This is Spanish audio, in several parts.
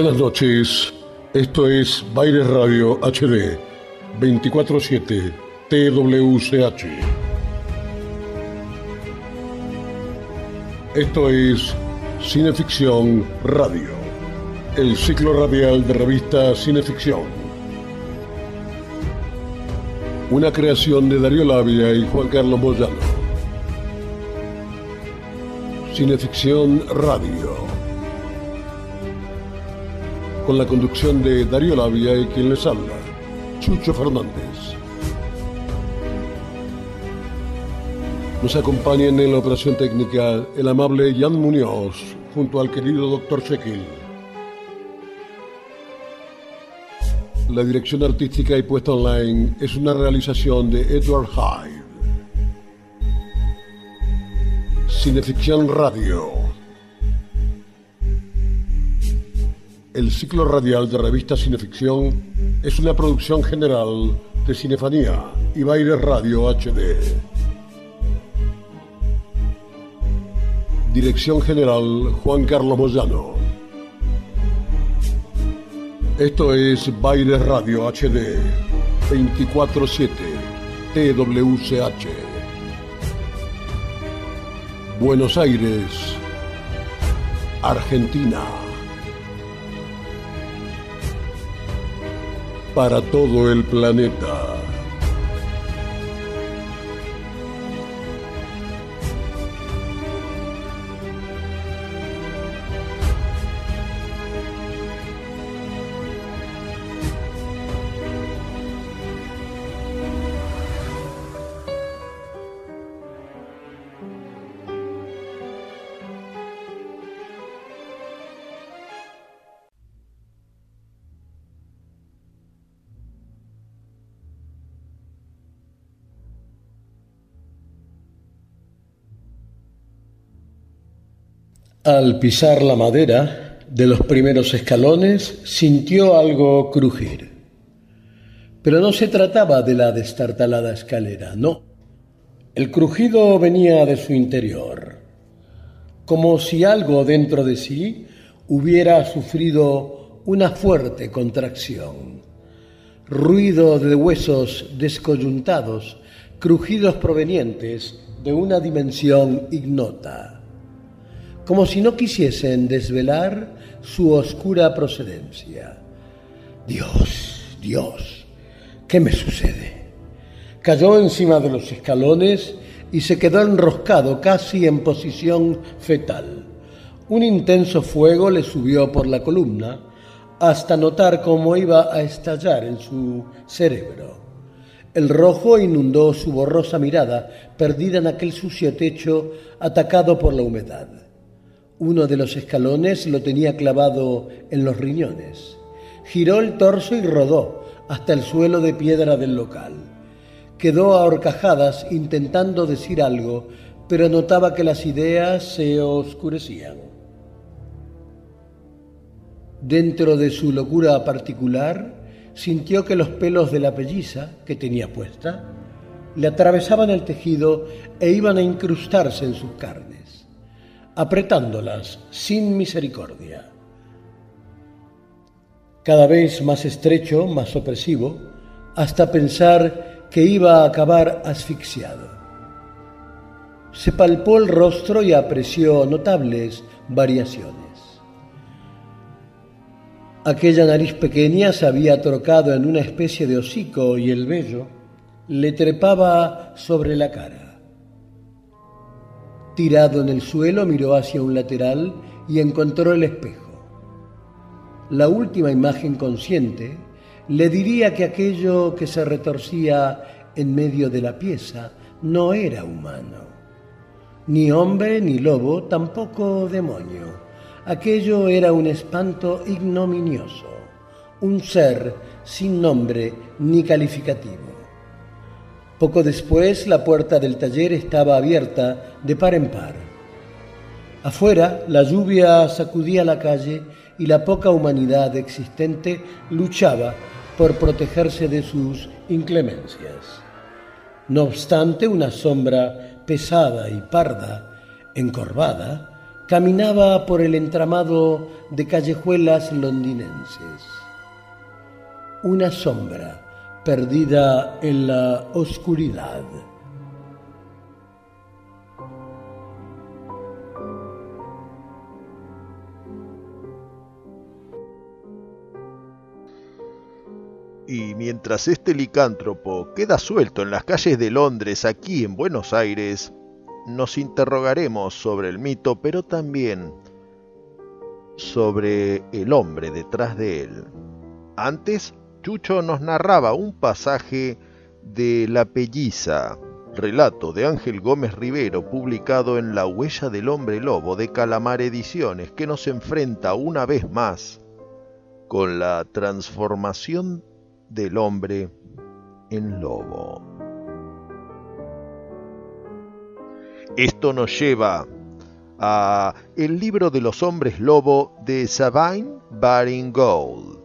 Buenas noches, esto es Baires Radio HD 24-7 TWCH. Esto es Cineficción Radio, el ciclo radial de revista Cineficción. Una creación de Darío Labia y Juan Carlos Moyano. Cineficción Radio con la conducción de Darío Labia y quien les habla, Chucho Fernández. Nos acompaña en la operación técnica el amable Jan Muñoz junto al querido Dr. Shekel. La dirección artística y puesta online es una realización de Edward Hyde. Cineficción Radio. El ciclo radial de revista Cineficción es una producción general de Cinefanía y Baile Radio HD. Dirección General Juan Carlos Moyano. Esto es Baile Radio HD 24-7 TWCH. Buenos Aires, Argentina. Para todo el planeta. Al pisar la madera de los primeros escalones sintió algo crujir. Pero no se trataba de la destartalada escalera, no. El crujido venía de su interior, como si algo dentro de sí hubiera sufrido una fuerte contracción. Ruido de huesos descoyuntados, crujidos provenientes de una dimensión ignota como si no quisiesen desvelar su oscura procedencia. Dios, Dios, ¿qué me sucede? Cayó encima de los escalones y se quedó enroscado casi en posición fetal. Un intenso fuego le subió por la columna hasta notar cómo iba a estallar en su cerebro. El rojo inundó su borrosa mirada, perdida en aquel sucio techo atacado por la humedad. Uno de los escalones lo tenía clavado en los riñones. Giró el torso y rodó hasta el suelo de piedra del local. Quedó a horcajadas intentando decir algo, pero notaba que las ideas se oscurecían. Dentro de su locura particular, sintió que los pelos de la pelliza que tenía puesta le atravesaban el tejido e iban a incrustarse en sus carnes apretándolas sin misericordia. Cada vez más estrecho, más opresivo, hasta pensar que iba a acabar asfixiado. Se palpó el rostro y apreció notables variaciones. Aquella nariz pequeña se había trocado en una especie de hocico y el vello le trepaba sobre la cara. Tirado en el suelo, miró hacia un lateral y encontró el espejo. La última imagen consciente le diría que aquello que se retorcía en medio de la pieza no era humano. Ni hombre ni lobo, tampoco demonio. Aquello era un espanto ignominioso, un ser sin nombre ni calificativo. Poco después la puerta del taller estaba abierta de par en par. Afuera la lluvia sacudía la calle y la poca humanidad existente luchaba por protegerse de sus inclemencias. No obstante, una sombra pesada y parda, encorvada, caminaba por el entramado de callejuelas londinenses. Una sombra perdida en la oscuridad. Y mientras este licántropo queda suelto en las calles de Londres, aquí en Buenos Aires, nos interrogaremos sobre el mito, pero también sobre el hombre detrás de él. Antes, Chucho nos narraba un pasaje de La Pelliza, relato de Ángel Gómez Rivero, publicado en La Huella del Hombre Lobo de Calamar Ediciones, que nos enfrenta una vez más con la transformación del hombre en lobo. Esto nos lleva a El libro de los hombres lobo de Sabine Baring Gold.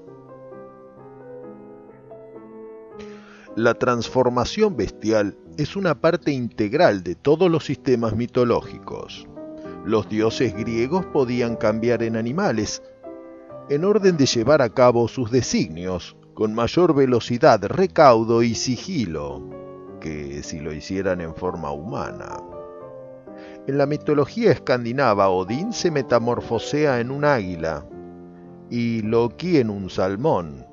La transformación bestial es una parte integral de todos los sistemas mitológicos. Los dioses griegos podían cambiar en animales en orden de llevar a cabo sus designios con mayor velocidad, recaudo y sigilo que si lo hicieran en forma humana. En la mitología escandinava, Odín se metamorfosea en un águila y Loki en un salmón.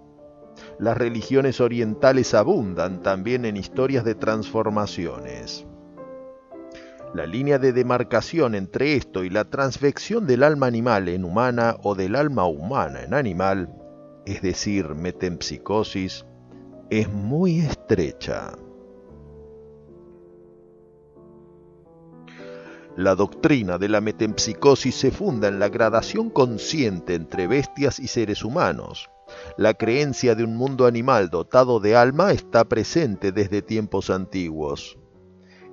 Las religiones orientales abundan también en historias de transformaciones. La línea de demarcación entre esto y la transfección del alma animal en humana o del alma humana en animal es decir, metempsicosis, es muy estrecha. La doctrina de la metempsicosis se funda en la gradación consciente entre bestias y seres humanos. La creencia de un mundo animal dotado de alma está presente desde tiempos antiguos.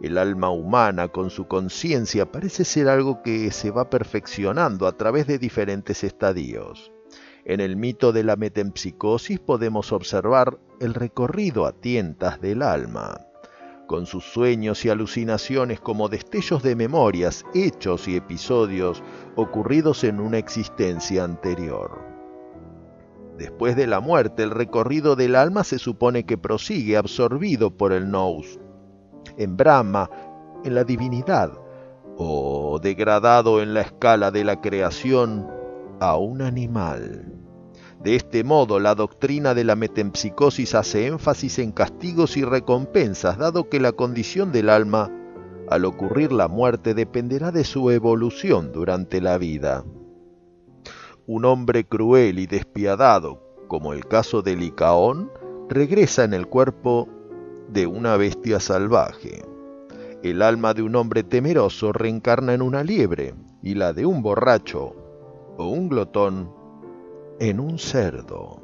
El alma humana con su conciencia parece ser algo que se va perfeccionando a través de diferentes estadios. En el mito de la metempsicosis podemos observar el recorrido a tientas del alma, con sus sueños y alucinaciones como destellos de memorias, hechos y episodios ocurridos en una existencia anterior. Después de la muerte, el recorrido del alma se supone que prosigue absorbido por el nous, en Brahma, en la divinidad, o degradado en la escala de la creación a un animal. De este modo, la doctrina de la metempsicosis hace énfasis en castigos y recompensas, dado que la condición del alma, al ocurrir la muerte, dependerá de su evolución durante la vida. Un hombre cruel y despiadado, como el caso de Licaón, regresa en el cuerpo de una bestia salvaje. El alma de un hombre temeroso reencarna en una liebre y la de un borracho o un glotón en un cerdo.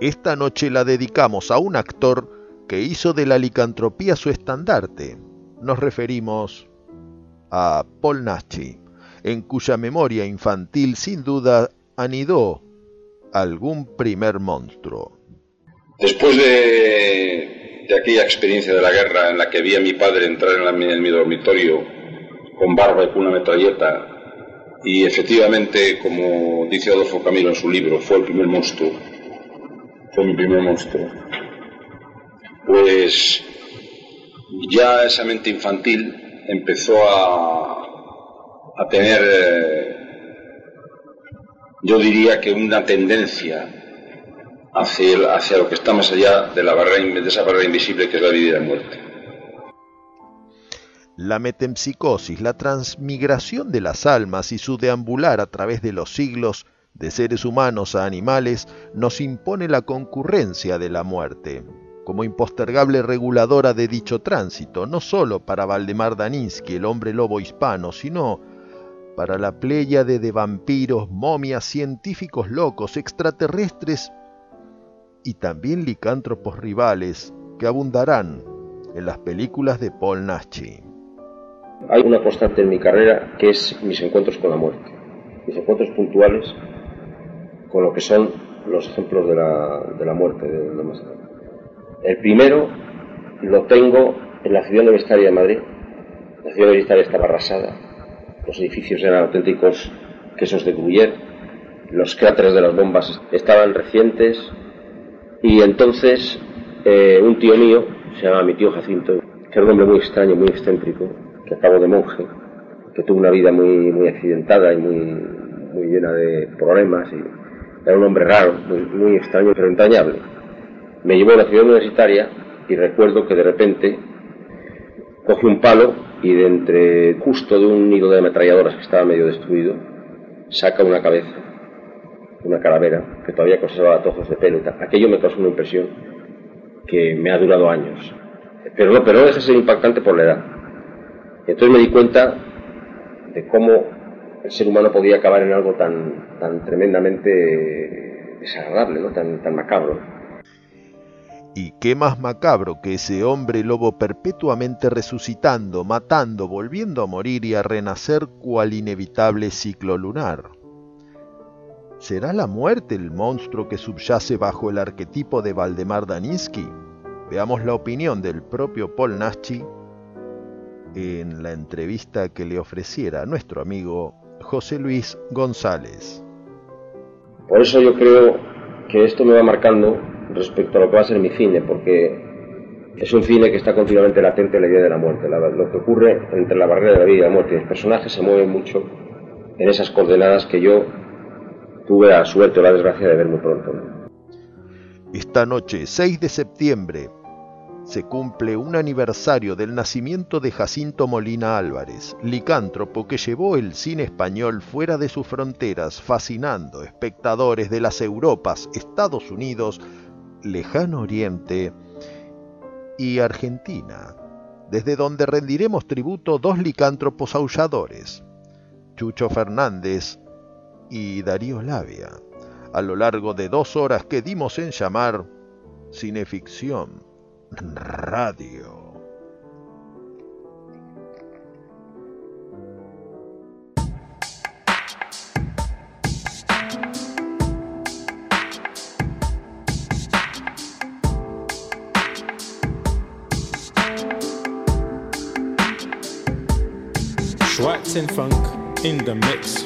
Esta noche la dedicamos a un actor que hizo de la licantropía su estandarte. Nos referimos a Paul Nachi, en cuya memoria infantil sin duda anidó algún primer monstruo. Después de, aquella experiencia de la guerra en la que vi a mi padre entrar en mi dormitorio con barba y con una metralleta. Y efectivamente, como dice Adolfo Camilo en su libro, fue el primer monstruo. Fue mi primer monstruo. Pues ya esa mente infantil empezó a, a tener, eh, yo diría que una tendencia hacia, hacia lo que está más allá de, la barrera, de esa barrera invisible que es la vida y la muerte. La metempsicosis, la transmigración de las almas y su deambular a través de los siglos de seres humanos a animales nos impone la concurrencia de la muerte, como impostergable reguladora de dicho tránsito, no sólo para Valdemar Daninsky, el hombre lobo hispano, sino para la pléyade de vampiros, momias, científicos locos, extraterrestres y también licántropos rivales que abundarán en las películas de Paul Naschy. Hay una constante en mi carrera que es mis encuentros con la muerte, mis encuentros puntuales con lo que son los ejemplos de la, muerte, de, El primero lo tengo en la ciudad universitaria de Madrid. La ciudad universitaria estaba arrasada, los edificios eran auténticos quesos de Gruyère, los cráteres de las bombas estaban recientes y entonces eh, un tío mío, se llama mi tío Jacinto, que era un hombre muy extraño, muy excéntrico, que acabó de monje, que tuvo una vida muy, muy accidentada y muy, muy llena de problemas y era un hombre raro, muy, muy extraño pero entrañable. Me llevó a la ciudad universitaria y recuerdo que de repente coge un palo y de entre justo de un nido de ametralladoras que estaba medio destruido, saca una cabeza, una calavera que todavía conservaba trozos de pelo. Aquello me causó una impresión que me ha durado años. Pero no, pero no deja de ser impactante por la edad. Entonces me di cuenta de cómo el ser humano podía acabar en algo tan, tan tremendamente desagradable, ¿no? tan, tan macabro. Y qué más macabro que ese hombre lobo perpetuamente resucitando, matando, volviendo a morir y a renacer cual inevitable ciclo lunar. ¿Será la muerte el monstruo que subyace bajo el arquetipo de Valdemar Daninsky? Veamos la opinión del propio Paul Naschi en la entrevista que le ofreciera nuestro amigo José Luis González. Por eso yo creo que esto me va marcando respecto a lo que va a ser mi cine, porque es un cine que está continuamente latente en la idea de la muerte. lo que ocurre entre la barrera de la vida y la muerte. Los personajes se mueven mucho en esas coordenadas que yo tuve la suerte o la desgracia de ver muy pronto. Esta noche, 6 de septiembre, se cumple un aniversario del nacimiento de Jacinto Molina Álvarez, licántropo que llevó el cine español fuera de sus fronteras, fascinando espectadores de las Europas, Estados Unidos, Lejano Oriente y Argentina, desde donde rendiremos tributo dos licántropos aulladores, Chucho Fernández y Darío Labia, a lo largo de dos horas que dimos en llamar Cineficción Radio. And Funk in the mix.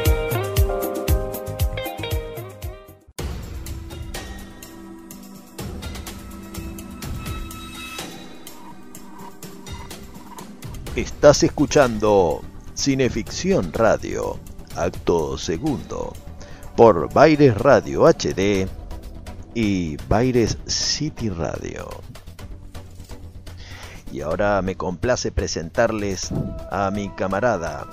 Estás escuchando Cineficción Radio, acto segundo, por Baires Radio HD y Baires City Radio. Y ahora me complace presentarles a mi camarada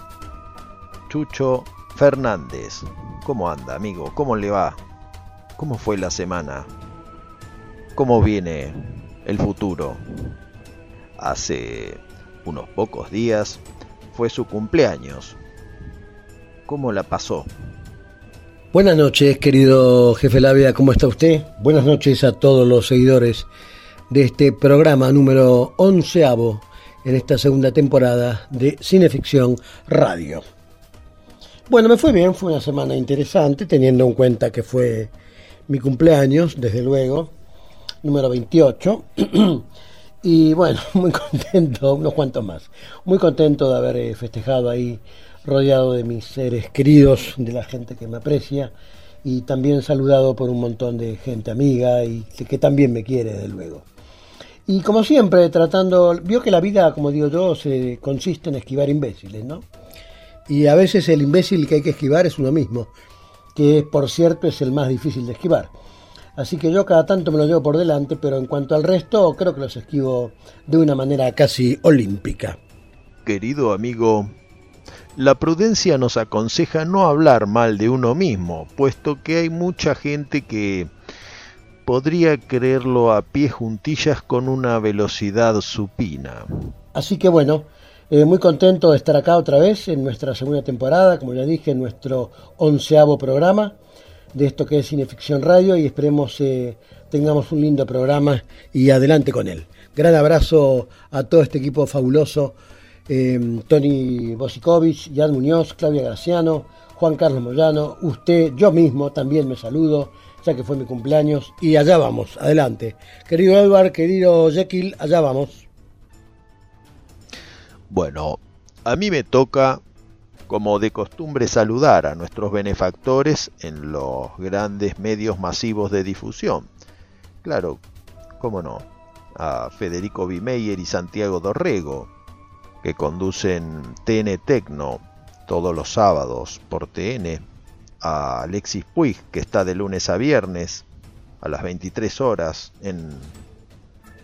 Chucho Fernández. ¿Cómo anda, amigo? ¿Cómo le va? ¿Cómo fue la semana? ¿Cómo viene el futuro? Hace unos pocos días, fue su cumpleaños. ¿Cómo la pasó? Buenas noches, querido jefe Labia, ¿cómo está usted? Buenas noches a todos los seguidores de este programa número onceavo en esta segunda temporada de Cineficción Radio. Bueno, me fue bien, fue una semana interesante, teniendo en cuenta que fue mi cumpleaños, desde luego, número 28. y bueno, muy contento, unos cuantos más. Muy contento de haber eh, festejado ahí, rodeado de mis seres queridos, de la gente que me aprecia y también saludado por un montón de gente amiga y que, también me quiere, desde luego. Y como siempre, tratando, vio que la vida, como digo yo, se consiste en esquivar imbéciles, ¿no? Y a veces el imbécil que hay que esquivar es uno mismo, que por cierto es el más difícil de esquivar. Así que yo cada tanto me lo llevo por delante, pero en cuanto al resto, creo que los esquivo de una manera casi olímpica. Querido amigo, la prudencia nos aconseja no hablar mal de uno mismo, puesto que hay mucha gente que podría creerlo a pie juntillas con una velocidad supina. Así que bueno, eh, muy contento de estar acá otra vez en nuestra segunda temporada, como ya dije, en nuestro onceavo programa de esto que es Cineficción Radio y esperemos eh, tengamos un lindo programa y adelante con él. Gran abrazo a todo este equipo fabuloso Em, Tony Bosikovic, Jan Muñoz, Claudia Graciano, Juan Carlos Moyano, usted, yo mismo también me saludo, ya que fue mi cumpleaños, y allá vamos, adelante. Querido Edward, querido Jekyll, allá vamos. Bueno, a mí me toca, como de costumbre, saludar a nuestros benefactores en los grandes medios masivos de difusión. Claro, cómo no, a Federico Bimeyer y Santiago Dorrego, que conducen TN Tecno todos los sábados por TN, a Alexis Puig, que está de lunes a viernes a las 23 horas en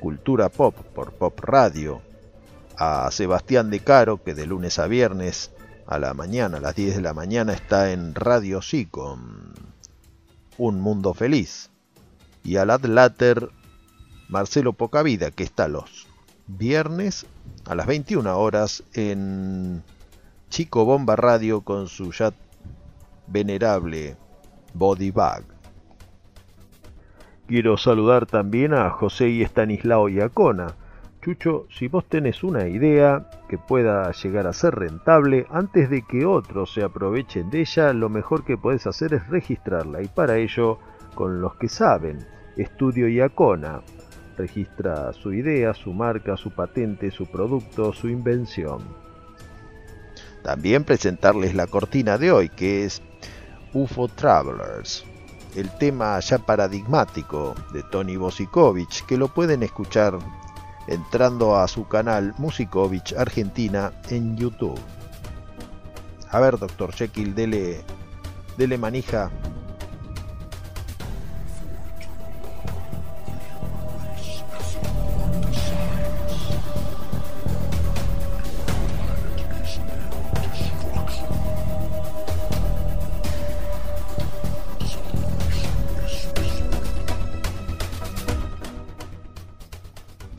Cultura Pop por Pop Radio, a Sebastián De Caro, que de lunes a viernes a la mañana, a las 10 de la mañana, está en Radio Sí con Un Mundo Feliz, y al Adlater Marcelo Pocavida, que está los viernes a las 21 horas en Chico Bomba Radio con su ya venerable Body Bag. Quiero saludar también a José y Estanislao Iacona. Chucho, si vos tenés una idea que pueda llegar a ser rentable, antes de que otros se aprovechen de ella, lo mejor que podés hacer es registrarla y para ello, con los que saben, Estudio Iacona, registra su idea, su marca, su patente, su producto, su invención. También presentarles la cortina de hoy, que es UFO Travelers, el tema ya paradigmático de Tony Bosikovich, que lo pueden escuchar entrando a su canal Musikovich Argentina en YouTube. A ver, doctor Jekyll, dele, dele manija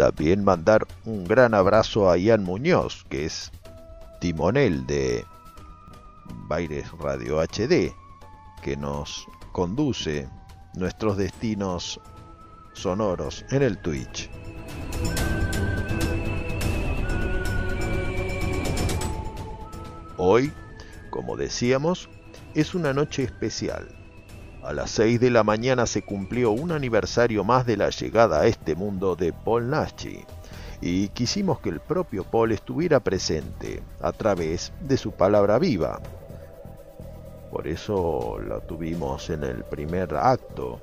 También mandar un gran abrazo a Ian Muñoz, que es timonel de Baires Radio HD, que nos conduce nuestros destinos sonoros en el Twitch. Hoy, como decíamos, es una noche especial a las 6 de la mañana se cumplió un aniversario más de la llegada a este mundo de Paul Nashi, y quisimos que el propio Paul estuviera presente a través de su palabra viva. Por eso lo tuvimos en el primer acto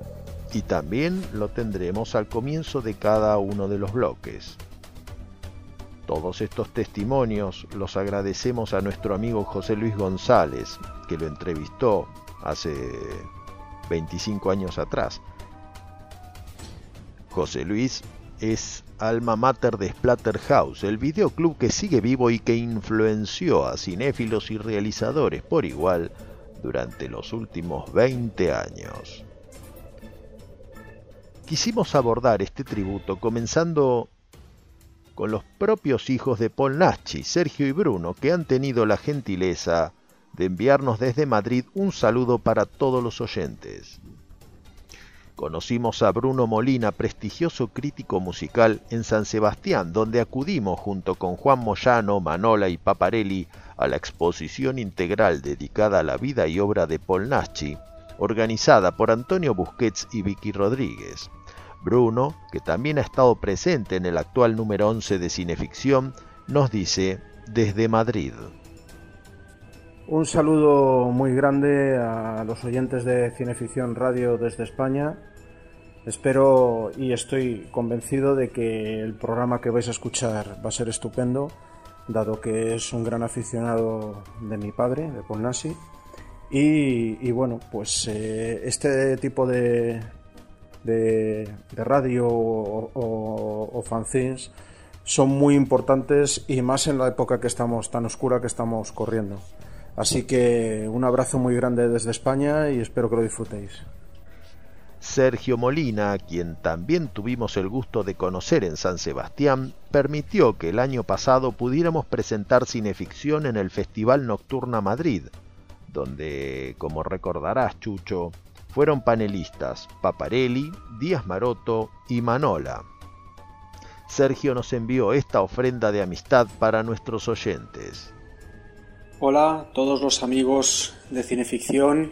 y también lo tendremos al comienzo de cada uno de los bloques. Todos estos testimonios los agradecemos a nuestro amigo José Luis González, que lo entrevistó hace 25 años atrás. José Luis es alma mater de Splatterhouse, el videoclub que sigue vivo y que influenció a cinéfilos y realizadores por igual durante los últimos 20 años. Quisimos abordar este tributo comenzando con los propios hijos de Paul Nachi, Sergio y Bruno, que han tenido la gentileza de enviarnos desde Madrid un saludo para todos los oyentes. Conocimos a Bruno Molina, prestigioso crítico musical en San Sebastián, donde acudimos junto con Juan Moyano, Manola y Paparelli a la exposición integral dedicada a la vida y obra de Paul Naschi, organizada por Antonio Busquets y Vicky Rodríguez. Bruno, que también ha estado presente en el actual número 11 de Cineficción, nos dice desde Madrid. Un saludo muy grande a los oyentes de Cineficción Radio desde España. Espero y estoy convencido de que el programa que vais a escuchar va a ser estupendo, dado que es un gran aficionado de mi padre, de Paul Nasi. Y, bueno, pues eh, este tipo de, de, radio o, o, fanzines son muy importantes y más en la época que estamos tan oscura que estamos corriendo. Así que un abrazo muy grande desde España y espero que lo disfrutéis. Sergio Molina, quien también tuvimos el gusto de conocer en San Sebastián, permitió que el año pasado pudiéramos presentar cineficción en el Festival Nocturna Madrid, donde, como recordarás Chucho, fueron panelistas Paparelli, Díaz Maroto y Manola. Sergio nos envió esta ofrenda de amistad para nuestros oyentes. Hola todos los amigos de Cineficción,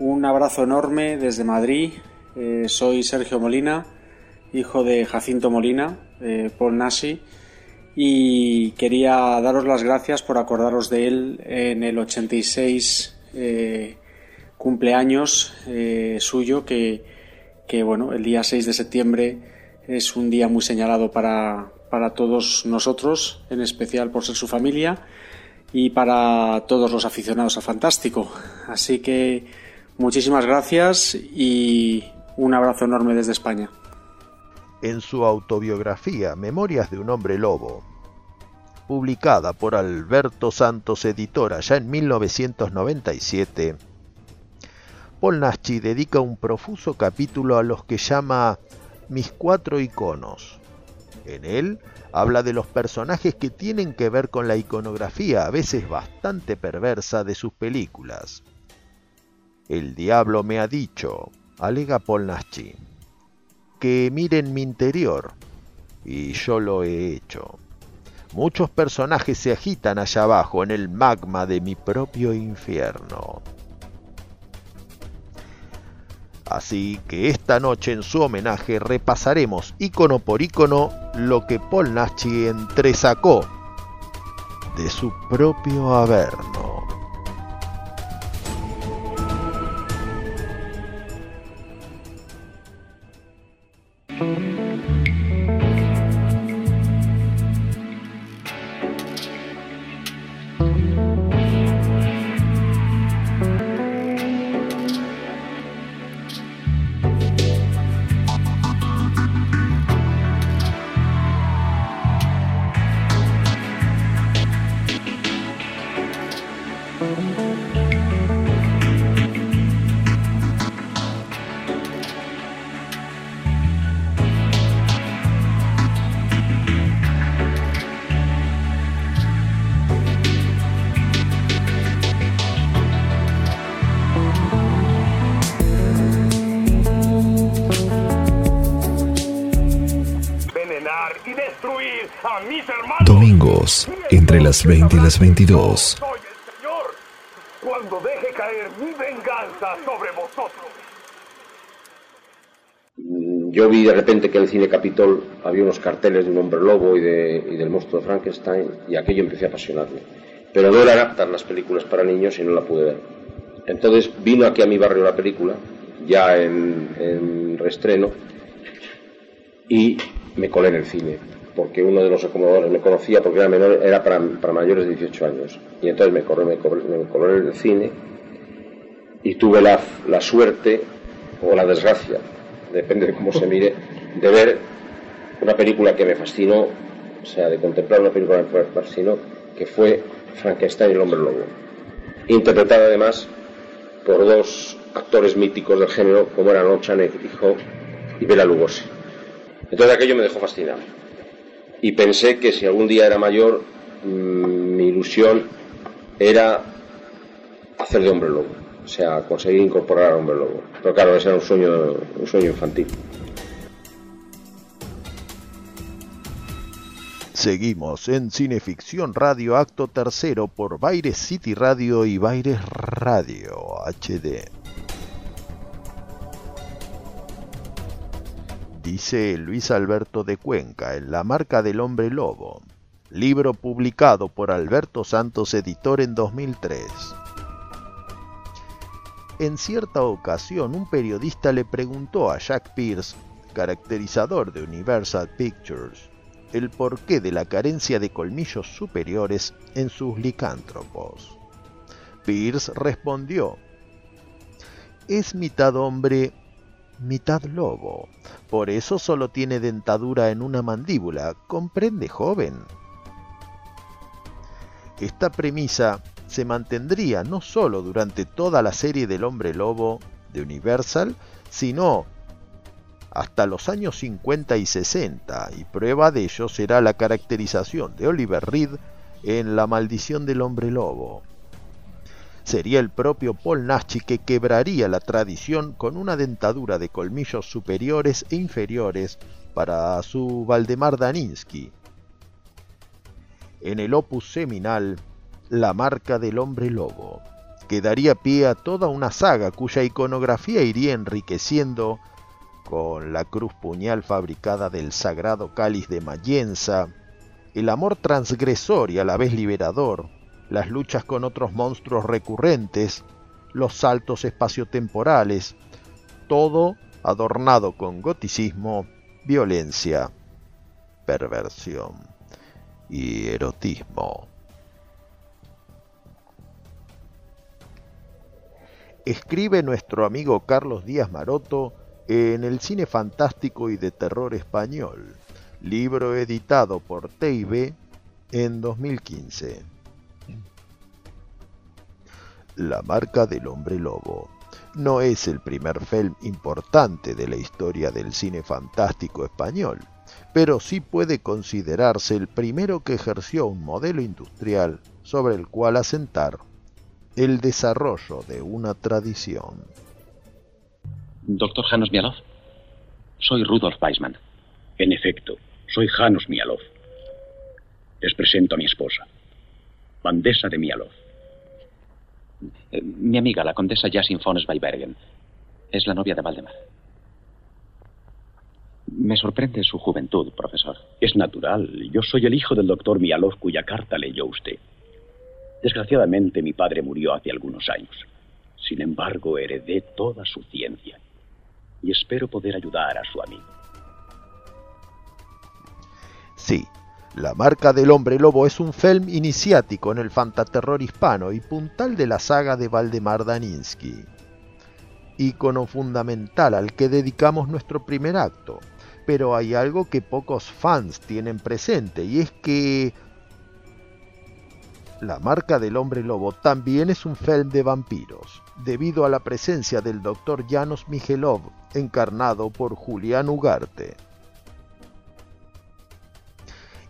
un abrazo enorme desde Madrid. Eh, soy Sergio Molina, hijo de Jacinto Molina, eh, Paul y quería daros las gracias por acordaros de él en el 86 cumpleaños eh, suyo que, bueno, el día 6 de septiembre es un día muy señalado para, para todos nosotros, en especial por ser su familia y para todos los aficionados a Fantástico. Así que muchísimas gracias y un abrazo enorme desde España. En su autobiografía Memorias de un hombre lobo, publicada por Alberto Santos Editora ya en 1997, Paul Naschi dedica un profuso capítulo a los que llama Mis cuatro iconos. En él habla de los personajes que tienen que ver con la iconografía, a veces bastante perversa, de sus películas. El diablo me ha dicho, alega Paul Naschi, que miren mi interior, y yo lo he hecho. Muchos personajes se agitan allá abajo en el magma de mi propio infierno. Así que esta noche en su homenaje repasaremos icono por icono lo que Paul Nachi entresacó de su propio averno. Las 20 y las 22. Soy el Señor cuando deje caer mi venganza sobre vosotros. Yo vi de repente que en el cine Capitol había unos carteles de un hombre lobo y, y del monstruo de Frankenstein y aquello empecé a apasionarme. Pero no eran aptas las películas para niños y no la pude ver. Entonces vino aquí a mi barrio la película, ya en, en reestreno, y me colé en el cine porque uno de los acomodadores me conocía porque era menor, era para, mayores de 18 años. Y entonces me corrió, me, me en el cine y tuve la, la suerte o la desgracia, depende de cómo se mire, de ver una película que me fascinó, o sea, de contemplar una película que me fascinó, que fue Frankenstein y el hombre lobo. Interpretada además por dos actores míticos del género como eran Ochanek y y Bela Lugosi. Entonces aquello me dejó fascinado y pensé que si algún día era mayor, mm, mi ilusión era hacer de hombre lobo, o sea, conseguir incorporar a hombre lobo. Pero claro, ese era un sueño, un sueño infantil. Seguimos en Cineficción Radio Acto Tercero por Baires City Radio y Baires Radio HD. Dice Luis Alberto de Cuenca en La marca del hombre lobo, libro publicado por Alberto Santos Editor en 2003. En cierta ocasión un periodista le preguntó a Jack Pierce, caracterizador de Universal Pictures, el porqué de la carencia de colmillos superiores en sus licántropos. Pierce respondió, es mitad hombre, mitad lobo, por eso solo tiene dentadura en una mandíbula, ¿comprende joven? Esta premisa se mantendría no solo durante toda la serie del hombre lobo de Universal, sino hasta los años 50 y 60, y prueba de ello será la caracterización de Oliver Reed en La maldición del hombre lobo. Sería el propio Paul Naschy que quebraría la tradición con una dentadura de colmillos superiores e inferiores para su Valdemar Daninsky. En el opus seminal la marca del hombre lobo, que daría pie a toda una saga cuya iconografía iría enriqueciendo con la cruz puñal fabricada del sagrado cáliz de Mayenza, el amor transgresor y a la vez liberador, las luchas con otros monstruos recurrentes, los saltos espaciotemporales, todo adornado con goticismo, violencia, perversión y erotismo. escribe nuestro amigo Carlos Díaz Maroto en el cine fantástico y de terror español, libro editado por TIB en 2015. La marca del hombre lobo no es el primer film importante de la historia del cine fantástico español, pero sí puede considerarse el primero que ejerció un modelo industrial sobre el cual asentar el desarrollo de una tradición. Doctor Janos Mialov, soy Rudolf Weisman. En efecto, soy Janos Mialov. Les presento a mi esposa, Bandesa de Mialov. Eh, mi amiga, la condesa Jasin von Zweibergen, es la novia de Valdemar. Me sorprende su juventud, profesor. Es natural. Yo soy el hijo del doctor Mialov cuya carta leyó usted. Desgraciadamente mi padre murió hace algunos años. Sin embargo, heredé toda su ciencia y espero poder ayudar a su amigo. Sí, La marca del hombre lobo es un film iniciático en el fantaterror hispano y puntal de la saga de Valdemar Daninsky. Ícono fundamental al que dedicamos nuestro primer acto. Pero hay algo que pocos fans tienen presente y es que la marca del hombre lobo también es un film de vampiros, debido a la presencia del Dr. Janos Mijelov, encarnado por Julián Ugarte.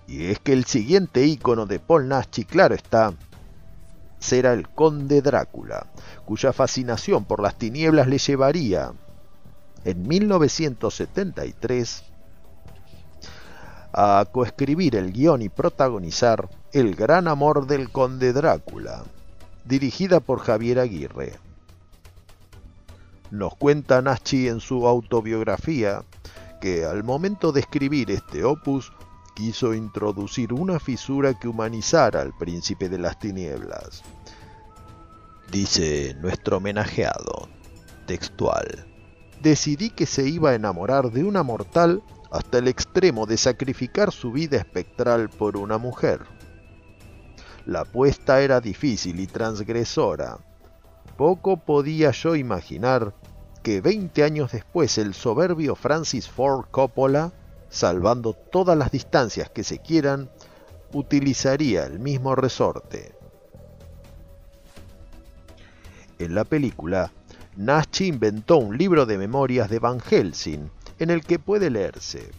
Y es que el siguiente ícono de Paul Naschy, claro está, será el Conde Drácula, cuya fascinación por las tinieblas le llevaría, en 1973, a coescribir el guion y protagonizar El gran amor del conde Drácula, dirigida por Javier Aguirre. Nos cuenta Nachi en su autobiografía que al momento de escribir este opus quiso introducir una fisura que humanizara al príncipe de las tinieblas. Dice nuestro homenajeado, textual, decidí que se iba a enamorar de una mortal hasta el extremo de sacrificar su vida espectral por una mujer. La apuesta era difícil y transgresora. Poco podía yo imaginar que 20 años después el soberbio Francis Ford Coppola, salvando todas las distancias que se quieran, utilizaría el mismo resorte. En la película, Nash inventó un libro de memorias de Van Helsing, en el que puede leerse.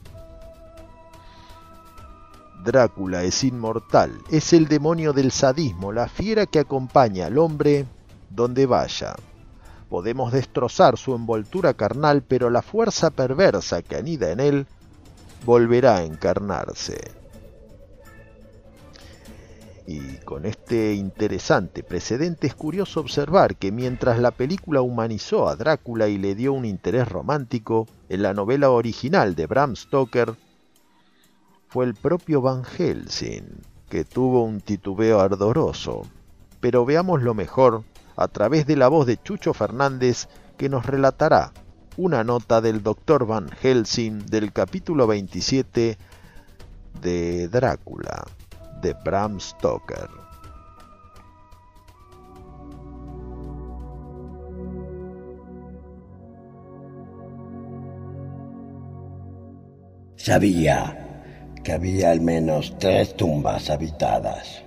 Drácula es inmortal, es el demonio del sadismo, la fiera que acompaña al hombre donde vaya. Podemos destrozar su envoltura carnal, pero la fuerza perversa que anida en él volverá a encarnarse. Y con este interesante precedente es curioso observar que mientras la película humanizó a Drácula y le dio un interés romántico, en la novela original de Bram Stoker fue el propio Van Helsing que tuvo un titubeo ardoroso. Pero veamos lo mejor a través de la voz de Chucho Fernández que nos relatará una nota del Dr. Van Helsing del capítulo 27 de Drácula de Bram Stoker. Sabía que había al menos tres tumbas habitadas.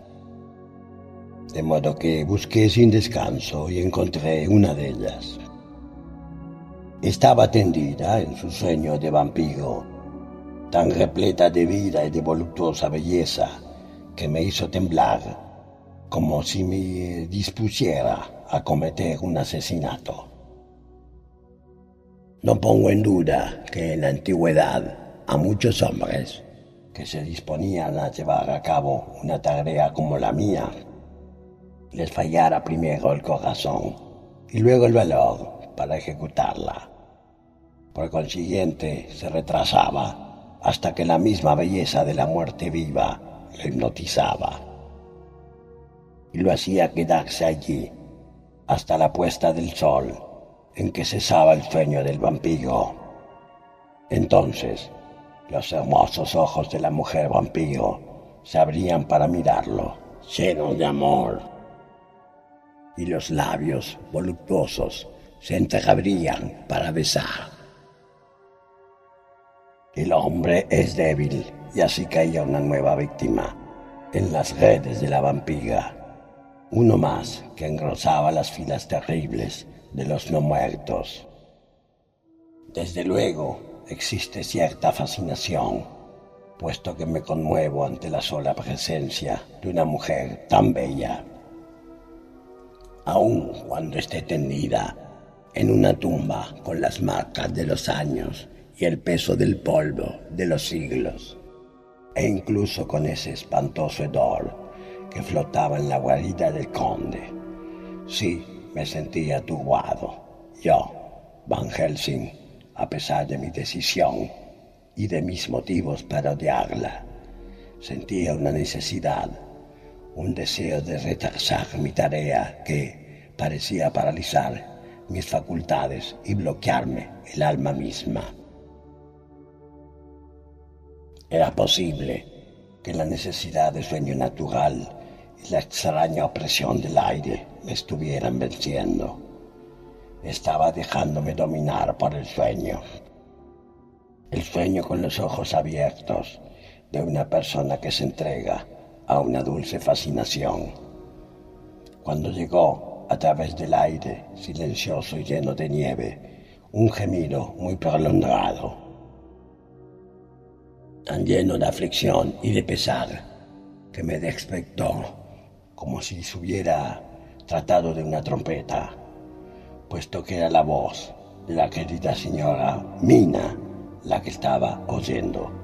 De modo que busqué sin descanso y encontré una de ellas. Estaba tendida en su sueño de vampiro, tan repleta de vida y de voluptuosa belleza que me hizo temblar como si me dispusiera a cometer un asesinato. No pongo en duda que en la antigüedad a muchos hombres que se disponían a llevar a cabo una tarea como la mía, les fallara primero el corazón y luego el valor para ejecutarla. Por consiguiente, se retrasaba hasta que la misma belleza de la muerte viva lo hipnotizaba. Y lo hacía quedarse allí hasta la puesta del sol, en que cesaba el sueño del vampiro. Entonces, los hermosos ojos de la mujer vampiro se abrían para mirarlo, llenos de amor. Y los labios voluptuosos se entreabrían para besar. El hombre es débil y así caía una nueva víctima en las redes de la vampira. Uno más que engrosaba las filas terribles de los no muertos. Desde luego existe cierta fascinación, puesto que me conmuevo ante la sola presencia de una mujer tan bella. Aun cuando esté tendida en una tumba con las marcas de los años y el peso del polvo de los siglos e incluso con ese espantoso hedor que flotaba en la guarida del conde. Sí, me sentía turbado. Yo, Van Helsing, a pesar de mi decisión y de mis motivos para odiarla, sentía una necesidad, un deseo de retrasar mi tarea que parecía paralizar mis facultades y bloquearme el alma misma. Era posible que la necesidad de sueño natural y la extraña opresión del aire me estuvieran venciendo. Estaba dejándome dominar por el sueño. El sueño con los ojos abiertos de una persona que se entrega a una dulce fascinación. Cuando llegó a través del aire silencioso y lleno de nieve, un gemido muy prolongado tan lleno de aflicción y de pesar que me despertó como si se hubiera tratado de una trompeta, puesto que era la voz de la querida señora Mina la que estaba oyendo.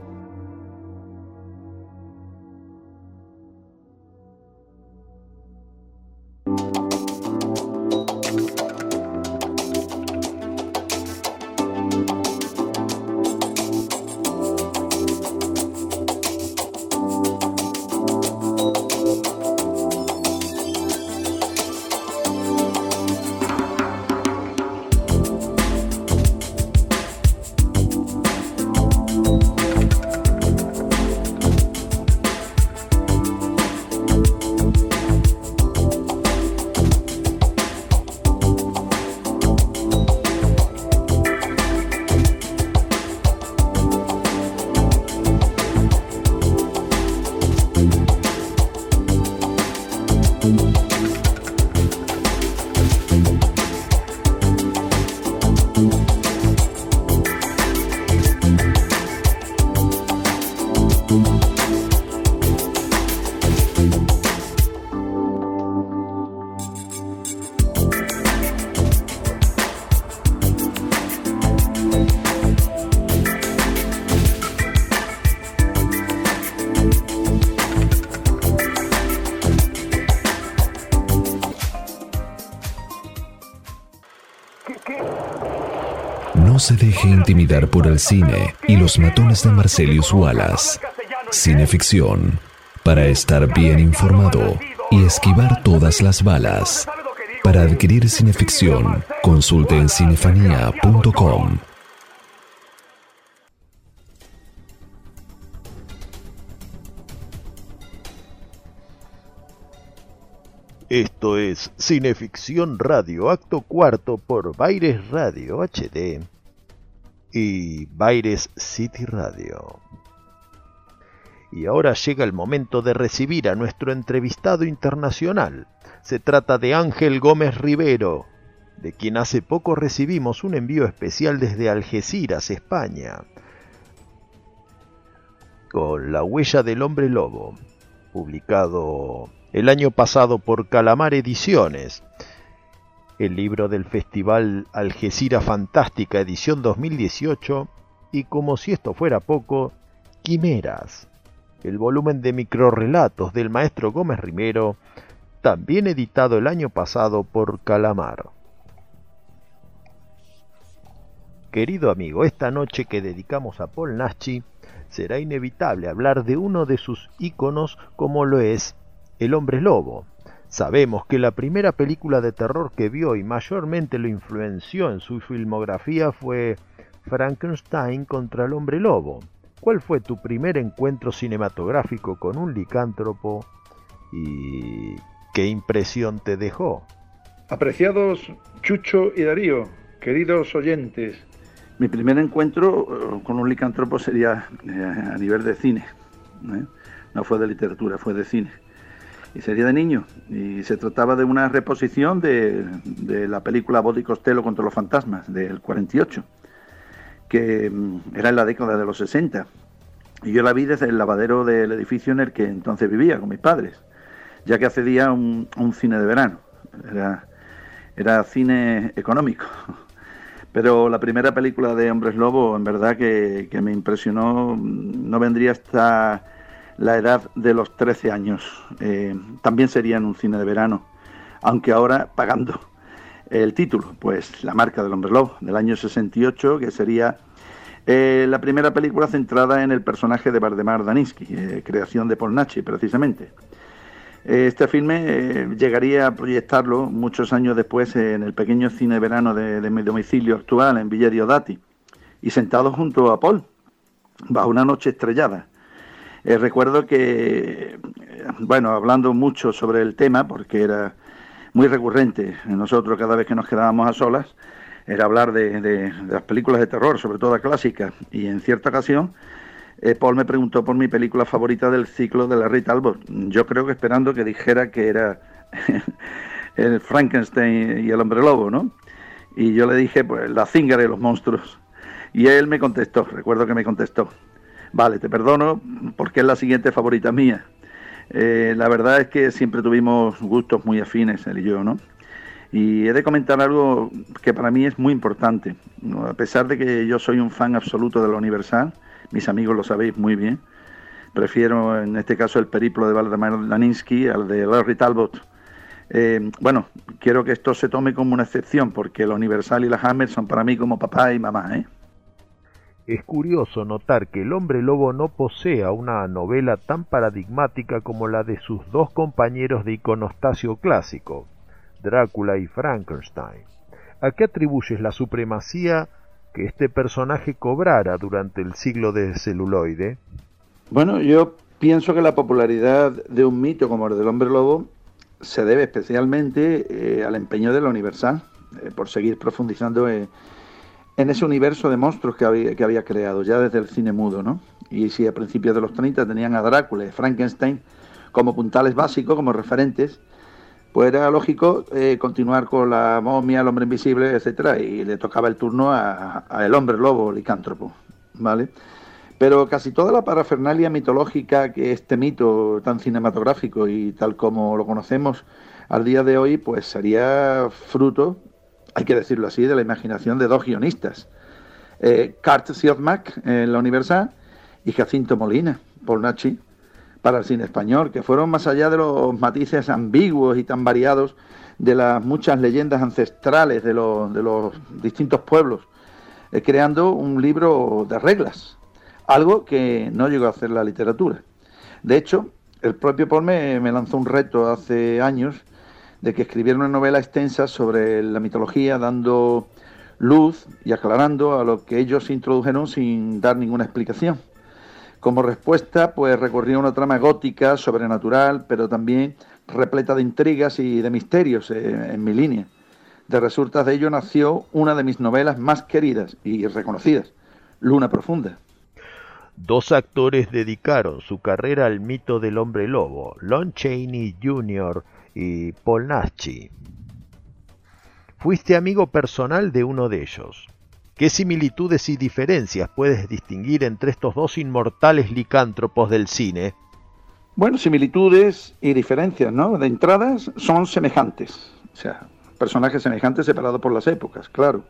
Se deje intimidar por el cine y los matones de Marcelius Wallace. Cineficción, para estar bien informado y esquivar todas las balas. Para adquirir cineficción, consulte en cinefanía.com. Esto es Cineficción Radio, acto cuarto por Baires Radio HD y Baires City Radio. Y ahora llega el momento de recibir a nuestro entrevistado internacional. Se trata de Ángel Gómez Rivero, de quien hace poco recibimos un envío especial desde Algeciras, España, con La huella del hombre lobo, publicado el año pasado por Calamar Ediciones, el libro del Festival Algeciras Fantástica edición 2018 y como si esto fuera poco, Quimeras, el volumen de microrrelatos del maestro Gómez Rimero, también editado el año pasado por Calamar. Querido amigo, esta noche que dedicamos a Paul Naschy, será inevitable hablar de uno de sus íconos como lo es el hombre lobo. Sabemos que la primera película de terror que vio y mayormente lo influenció en su filmografía fue Frankenstein contra el hombre lobo. ¿Cuál fue tu primer encuentro cinematográfico con un licántropo y qué impresión te dejó? Apreciados Chucho y Darío, queridos oyentes, mi primer encuentro eh, con un licántropo sería eh, a nivel de cine. ¿eh? No fue de literatura, fue de cine y sería de niño. Y se trataba de una reposición de, la película Body Costello contra los fantasmas del 48, que mm, era en la década de los 60. Y yo la vi desde el lavadero del edificio en el que entonces vivía con mis padres, ya que accedía a un, cine de verano. Era, era cine económico. Pero la primera película de Hombres Lobo, en verdad que, que me impresionó, mm, no vendría hasta la edad de los 13 años. Eh, también sería en un cine de verano, aunque ahora pagando el título, pues La marca del hombre lobo, del año 68, que sería eh, la primera película centrada en el personaje de Valdemar Daninsky, eh, creación de Polnachi, precisamente. Este filme llegaría a proyectarlo muchos años después en el pequeño cine de verano de, mi domicilio actual, en Villa Diodati, y sentado junto a Paul, bajo una noche estrellada eh, recuerdo que, bueno, hablando mucho sobre el tema, porque era muy recurrente en nosotros cada vez que nos quedábamos a solas, era hablar de, las películas de terror, sobre todo clásicas, y en cierta ocasión eh, Paul me preguntó por mi película favorita del ciclo de la Rita Talbot. Yo creo que esperando que dijera que era el Frankenstein y el hombre lobo, ¿no? Y yo le dije, pues, la zingara y los monstruos. Y él me contestó, recuerdo que me contestó, Vale, te perdono porque es la siguiente favorita mía. Eh, la verdad es que siempre tuvimos gustos muy afines, él y yo, ¿no? Y he de comentar algo que para mí es muy importante. A pesar de que yo soy un fan absoluto de la Universal, mis amigos lo sabéis muy bien, prefiero en este caso el periplo de Valdemar Laninsky al de Larry Talbot. Eh, bueno, quiero que esto se tome como una excepción, porque la Universal y la Hammer son para mí como papá y mamá, ¿eh? Es curioso notar que el hombre lobo no posea una novela tan paradigmática como la de sus dos compañeros de iconostasio clásico, Drácula y Frankenstein. ¿A qué atribuyes la supremacía que este personaje cobrara durante el siglo de celuloide? Bueno, yo pienso que la popularidad de un mito como el del hombre lobo se debe especialmente eh, al empeño de la Universal eh, por seguir profundizando en en ese universo de monstruos que había, que había creado ya desde el cine mudo, ¿no? Y si a principios de los 30 tenían a Drácula y Frankenstein como puntales básicos, como referentes, pues era lógico eh, continuar con la momia, el hombre invisible, etcétera, y le tocaba el turno a, el hombre lobo, licántropo, ¿vale? Pero casi toda la parafernalia mitológica que este mito tan cinematográfico y tal como lo conocemos al día de hoy, pues sería fruto hay que decirlo así, de la imaginación de dos guionistas, eh, Kurt en la Universal y Jacinto Molina, por Nachi, para el cine español, que fueron más allá de los matices ambiguos y tan variados de las muchas leyendas ancestrales de los, de los distintos pueblos eh, creando un libro de reglas, algo que no llegó a hacer la literatura. De hecho, el propio Paul me, lanzó un reto hace años de que escribiera una novela extensa sobre la mitología, dando luz y aclarando a lo que ellos introdujeron sin dar ninguna explicación. Como respuesta, pues recorría una trama gótica, sobrenatural, pero también repleta de intrigas y de misterios eh, en mi línea. De resultas de ello nació una de mis novelas más queridas y reconocidas, Luna Profunda. Dos actores dedicaron su carrera al mito del hombre lobo, Lon Chaney Jr. y Paul Naschy. Fuiste amigo personal de uno de ellos. ¿Qué similitudes y diferencias puedes distinguir entre estos dos inmortales licántropos del cine? Bueno, similitudes y diferencias, ¿no? De entradas son semejantes, o sea, personajes semejantes separados por las épocas, claro.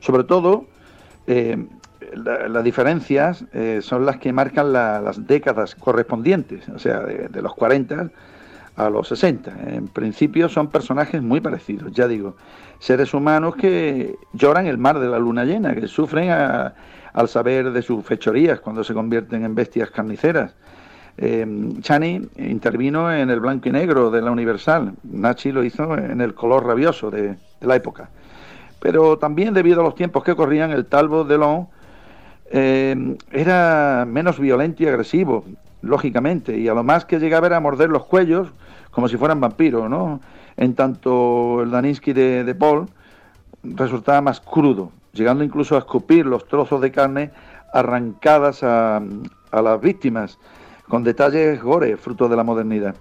Sobre todo, eh, las diferencias eh, son las que marcan las décadas correspondientes, o sea, de, los 40 a los 60. En principio son personajes muy parecidos, ya digo, seres humanos que lloran el mar de la luna llena, que sufren al saber de sus fechorías cuando se convierten en bestias carniceras eh, Chani intervino en el blanco y negro de la Universal, Nachi lo hizo en el color rabioso de, la época. Pero también debido a los tiempos que corrían, el Talbot de Long eh, era menos violento y agresivo, lógicamente, y a lo más que llegaba era a morder los cuellos como si fueran vampiros, ¿no? En tanto el Daninsky de, de Paul resultaba más crudo, llegando incluso a escupir los trozos de carne arrancadas a, a las víctimas con detalles gore, fruto de la modernidad.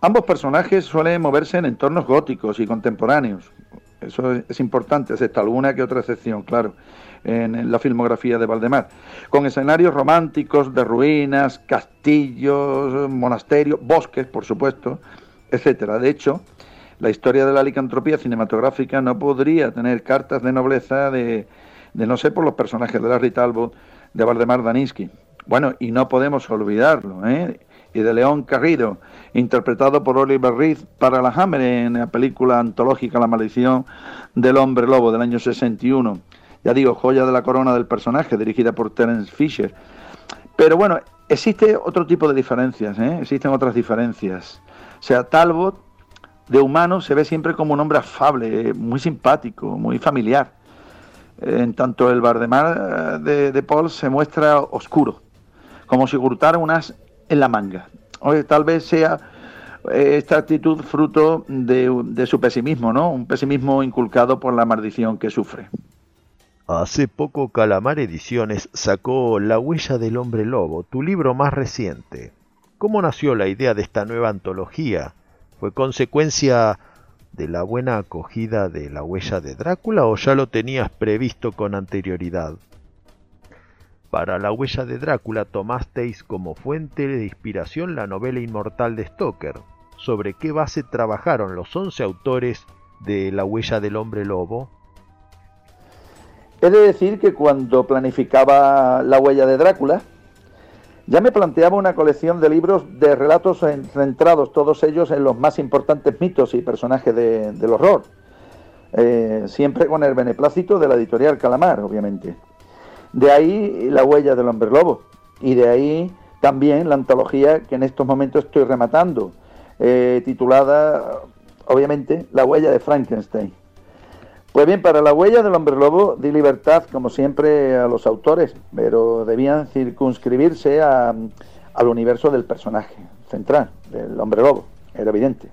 Ambos personajes suelen moverse en entornos góticos y contemporáneos. Eso es importante, excepto alguna que otra excepción, claro, en la filmografía de Valdemar. Con escenarios románticos de ruinas, castillos, monasterios, bosques, por supuesto, etcétera. De hecho, la historia de la licantropía cinematográfica no podría tener cartas de nobleza de, de no ser por los personajes de Larry Talbot, de Valdemar Daninsky. Bueno, y no podemos olvidarlo, ¿eh? Y de León Carrido, interpretado por Oliver Reed para la Hammer en la película antológica La maldición del hombre lobo del año 61. Ya digo, joya de la corona del personaje, dirigida por Terence Fisher. Pero bueno, existe otro tipo de diferencias, ¿eh? existen otras diferencias. Sea, Talbot, de humano, se ve siempre como un hombre afable, muy simpático, muy familiar. En tanto el Bardemar eh, de Paul se muestra oscuro, como si ocultara unas en la manga. Oye, tal vez sea eh, esta actitud fruto de, su pesimismo, ¿no? Un pesimismo inculcado por la maldición que sufre. Hace poco Calamar Ediciones sacó La huella del hombre lobo, tu libro más reciente. ¿Cómo nació la idea de esta nueva antología? ¿Fue consecuencia de la buena acogida de La huella de Drácula o ya lo tenías previsto con anterioridad? Para La huella de Drácula tomasteis como fuente de inspiración la novela inmortal de Stoker. ¿Sobre qué base trabajaron los once autores de La huella del hombre lobo? He de decir que cuando planificaba La huella de Drácula, ya me planteaba una colección de libros de relatos centrados todos ellos en los más importantes mitos y personajes del horror, eh, siempre con el beneplácito de la editorial Calamar, obviamente. De ahí la huella del hombre lobo y de ahí también la antología que en estos momentos estoy rematando, eh, titulada obviamente La huella de Frankenstein. Pues bien, para la huella del hombre lobo di libertad, como siempre, a los autores, pero debían circunscribirse al universo del personaje central, del hombre lobo, era evidente.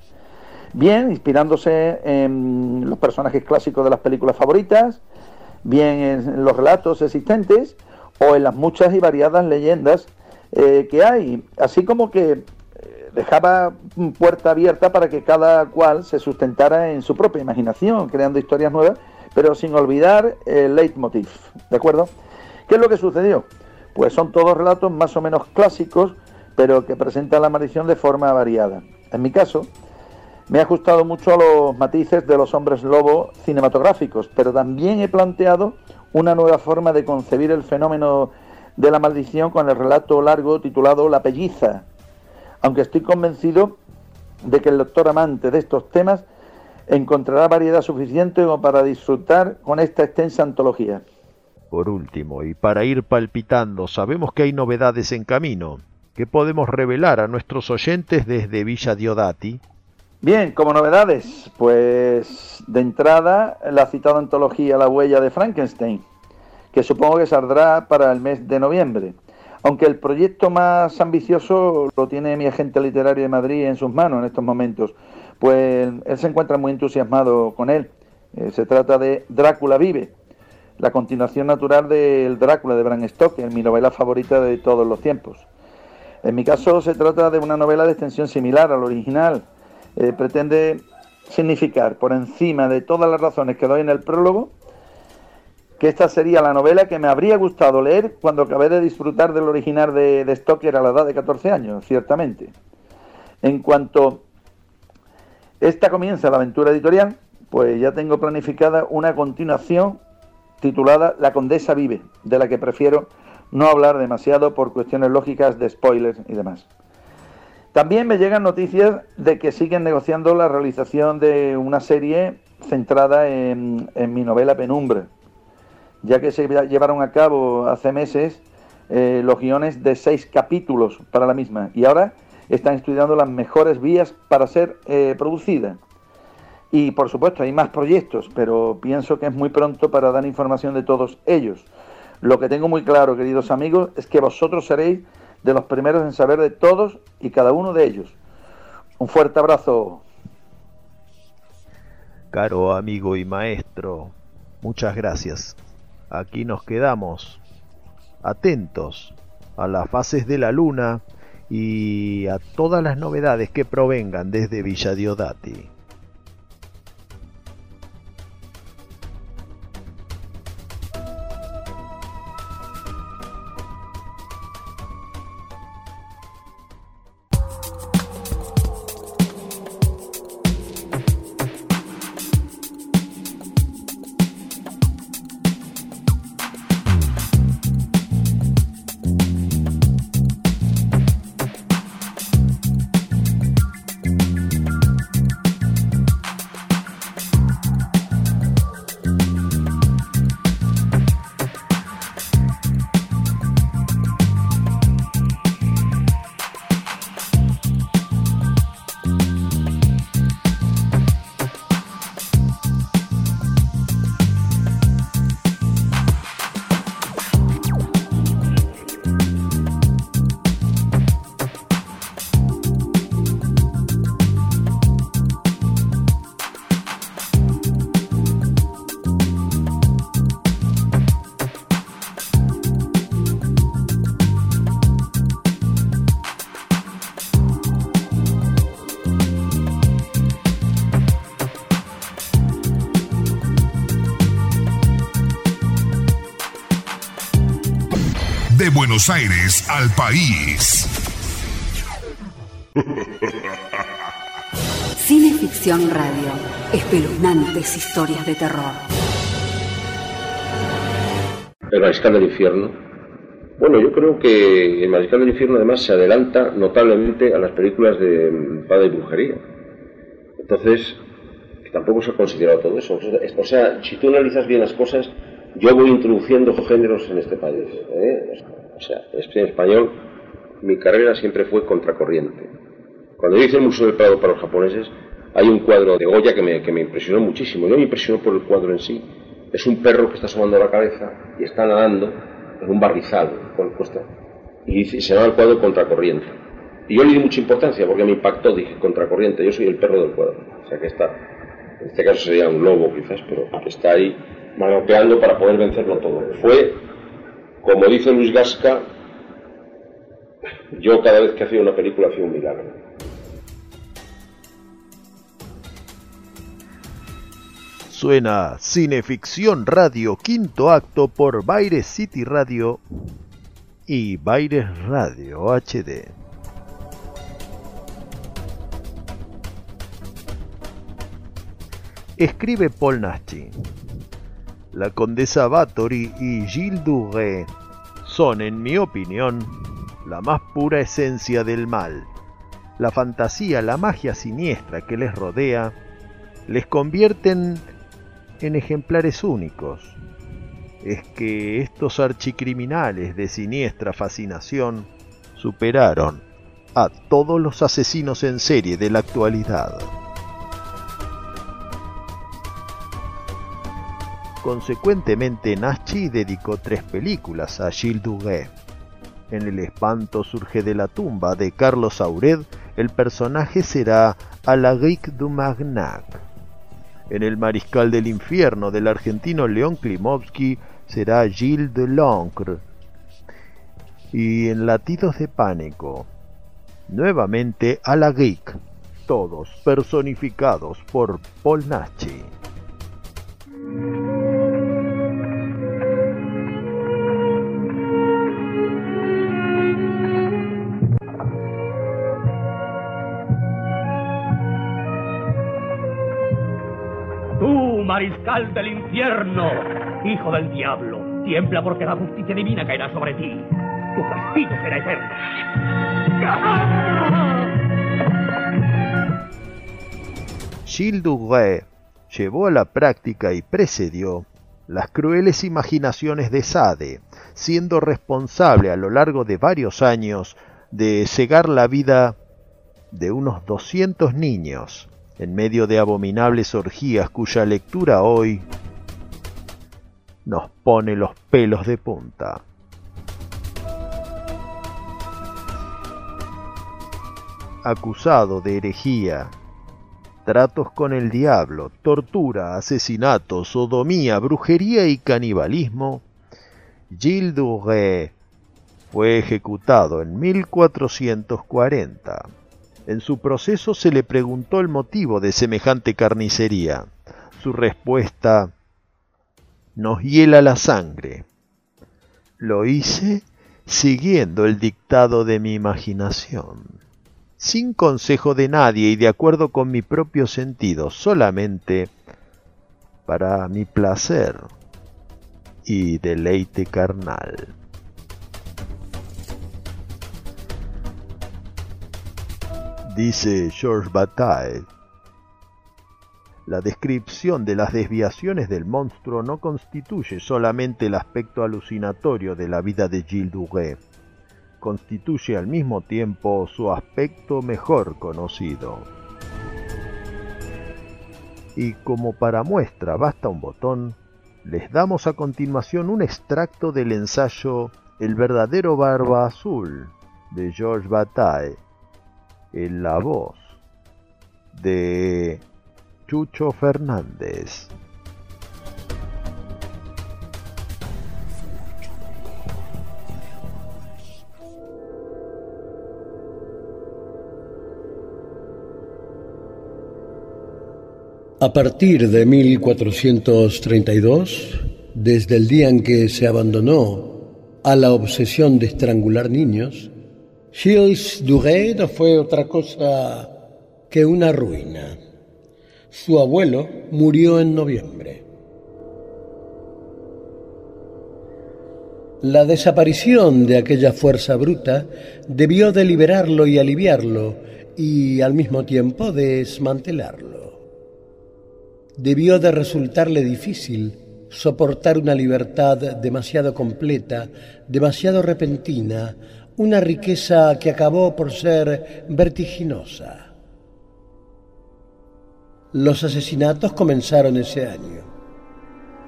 Bien, inspirándose en los personajes clásicos de las películas favoritas, bien en los relatos existentes o en las muchas y variadas leyendas eh, que hay, así como que dejaba puerta abierta para que cada cual se sustentara en su propia imaginación, creando historias nuevas, pero sin olvidar el leitmotiv, ¿de acuerdo? ¿Qué es lo que sucedió? Pues son todos relatos más o menos clásicos, pero que presentan la maldición de forma variada. En mi caso, me he ajustado mucho a los matices de los hombres lobo cinematográficos, pero también he planteado una nueva forma de concebir el fenómeno de la maldición con el relato largo titulado La pelliza, aunque estoy convencido de que el doctor amante de estos temas encontrará variedad suficiente como para disfrutar con esta extensa antología. Por último, y para ir palpitando, sabemos que hay novedades en camino. ¿Qué podemos revelar a nuestros oyentes desde Villa Diodati? Bien, como novedades, pues de entrada la citada antología La huella de Frankenstein, que supongo que saldrá para el mes de noviembre. Aunque el proyecto más ambicioso lo tiene mi agente literario de Madrid en sus manos en estos momentos, pues él se encuentra muy entusiasmado con él. Eh, se trata de Drácula vive, la continuación natural del Drácula de Bram Stoker, mi novela favorita de todos los tiempos. En mi caso se trata de una novela de extensión similar al original, eh, pretende significar, por encima de todas las razones que doy en el prólogo, que esta sería la novela que me habría gustado leer cuando acabé de disfrutar del original de, Stoker a la edad de 14 años, ciertamente. En cuanto esta comienza la aventura editorial, pues ya tengo planificada una continuación titulada La Condesa Vive, de la que prefiero no hablar demasiado por cuestiones lógicas de spoilers y demás. También me llegan noticias de que siguen negociando la realización de una serie centrada en, mi novela Penumbra, ya que se llevaron a cabo hace meses eh, los guiones de seis capítulos para la misma y ahora están estudiando las mejores vías para ser eh, producida. Y por supuesto hay más proyectos, pero pienso que es muy pronto para dar información de todos ellos. Lo que tengo muy claro, queridos amigos, es que vosotros seréis de los primeros en saber de todos y cada uno de ellos. Un fuerte abrazo. Caro amigo y maestro, muchas gracias. Aquí nos quedamos atentos a las fases de la luna y a todas las novedades que provengan desde Villa Diodati. Buenos Aires al país. Cineficción Radio. Espeluznantes historias de terror. El Mariscal del Infierno. Bueno, yo creo que el Mariscal del Infierno además se adelanta notablemente a las películas de Padre y Brujería. Entonces, tampoco se ha considerado todo eso. O sea, si tú analizas bien las cosas, yo voy introduciendo géneros en este país. ¿eh? O sea, en español, mi carrera siempre fue contracorriente. Cuando yo hice el Museo del Prado para los japoneses, hay un cuadro de Goya que me, que me impresionó muchísimo. No me impresionó por el cuadro en sí. Es un perro que está asomando la cabeza y está nadando en un barrizal con costa. Y se llama el cuadro Contracorriente. Y yo le di mucha importancia porque me impactó, dije, Contracorriente, yo soy el perro del cuadro. O sea que está, en este caso sería un lobo quizás, pero que está ahí manoteando para poder vencerlo todo. Fue como dice Luis Gasca, yo cada vez que hacía una película hacía un milagro. Suena Cineficción Radio, quinto acto por Baires City Radio y Baires Radio HD. Escribe Paul Nasty la condesa Bathory y Gilles Duret son, en mi opinión, la más pura esencia del mal. La fantasía, la magia siniestra que les rodea, les convierten en ejemplares únicos. es que estos archicriminales de siniestra fascinación superaron a todos los asesinos en serie de la actualidad. Consecuentemente, Nachi dedicó tres películas a Gilles Duguay. En El espanto surge de la tumba de Carlos Aured, el personaje será Alaric du Magnac. En El mariscal del infierno del argentino León Klimovsky será Gilles de Loncre. Y en Latidos de pánico, nuevamente Alaric, todos personificados por Paul Nachi. Mariscal del infierno, hijo del diablo, tiembla porque la justicia divina caerá sobre ti. Tu castigo será eterno. Gilles Duguay llevó a la práctica y precedió las crueles imaginaciones de Sade, siendo responsable a lo largo de varios años de cegar la vida de unos 200 niños en medio de abominables orgías cuya lectura hoy nos pone los pelos de punta. Acusado de herejía, tratos con el diablo, tortura, asesinato, sodomía, brujería y canibalismo, Gilles Duret fue ejecutado en 1440. En su proceso se le preguntó el motivo de semejante carnicería. Su respuesta nos hiela la sangre. Lo hice siguiendo el dictado de mi imaginación, sin consejo de nadie y de acuerdo con mi propio sentido, solamente para mi placer y deleite carnal. Dice Georges Bataille, la descripción de las desviaciones del monstruo no constituye solamente el aspecto alucinatorio de la vida de Gilles Duret, constituye al mismo tiempo su aspecto mejor conocido. Y como para muestra basta un botón, les damos a continuación un extracto del ensayo El verdadero barba azul de Georges Bataille en la voz de Chucho Fernández. A partir de 1432, desde el día en que se abandonó a la obsesión de estrangular niños, Gilles no fue otra cosa que una ruina. Su abuelo murió en noviembre. La desaparición de aquella fuerza bruta debió de liberarlo y aliviarlo y al mismo tiempo desmantelarlo. Debió de resultarle difícil soportar una libertad demasiado completa, demasiado repentina, una riqueza que acabó por ser vertiginosa. Los asesinatos comenzaron ese año.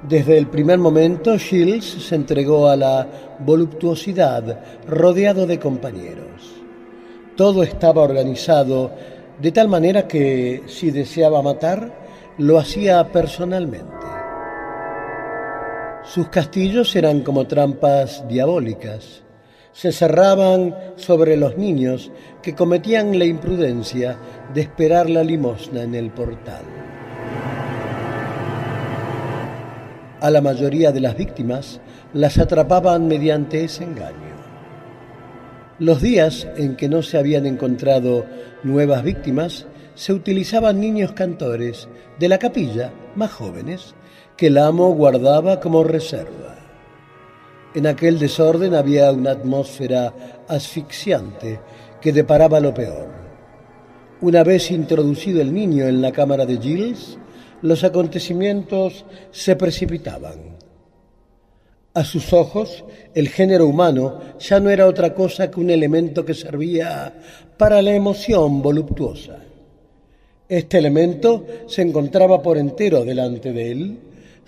Desde el primer momento, Shields se entregó a la voluptuosidad rodeado de compañeros. Todo estaba organizado de tal manera que si deseaba matar, lo hacía personalmente. Sus castillos eran como trampas diabólicas se cerraban sobre los niños que cometían la imprudencia de esperar la limosna en el portal. A la mayoría de las víctimas las atrapaban mediante ese engaño. Los días en que no se habían encontrado nuevas víctimas, se utilizaban niños cantores de la capilla más jóvenes que el amo guardaba como reserva. En aquel desorden había una atmósfera asfixiante que deparaba lo peor. Una vez introducido el niño en la cámara de Gilles, los acontecimientos se precipitaban. A sus ojos, el género humano ya no era otra cosa que un elemento que servía para la emoción voluptuosa. Este elemento se encontraba por entero delante de él,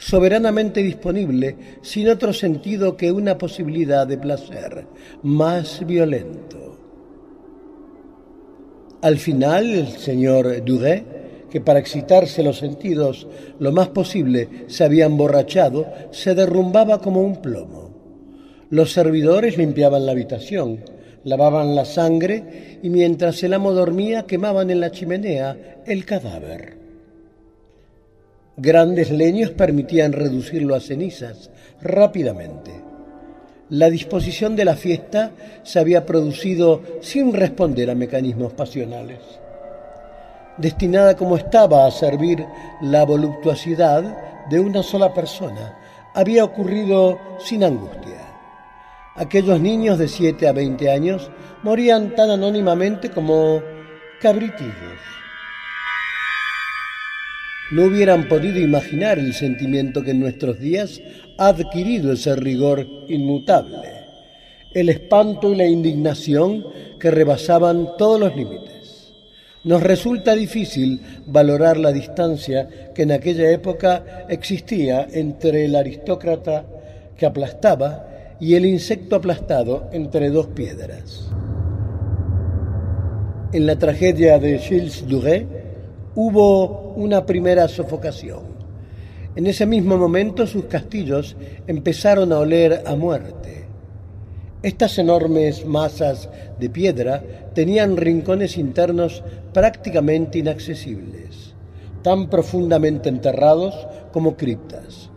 soberanamente disponible, sin otro sentido que una posibilidad de placer más violento. Al final, el señor Duret, que para excitarse los sentidos lo más posible se había emborrachado, se derrumbaba como un plomo. Los servidores limpiaban la habitación, lavaban la sangre y mientras el amo dormía quemaban en la chimenea el cadáver. Grandes leños permitían reducirlo a cenizas rápidamente. La disposición de la fiesta se había producido sin responder a mecanismos pasionales. Destinada como estaba a servir la voluptuosidad de una sola persona, había ocurrido sin angustia. Aquellos niños de 7 a 20 años morían tan anónimamente como cabritillos. No hubieran podido imaginar el sentimiento que en nuestros días ha adquirido ese rigor inmutable, el espanto y la indignación que rebasaban todos los límites. Nos resulta difícil valorar la distancia que en aquella época existía entre el aristócrata que aplastaba y el insecto aplastado entre dos piedras. En la tragedia de Gilles Duret hubo una primera sofocación. En ese mismo momento sus castillos empezaron a oler a muerte. Estas enormes masas de piedra tenían rincones internos prácticamente inaccesibles, tan profundamente enterrados como criptas.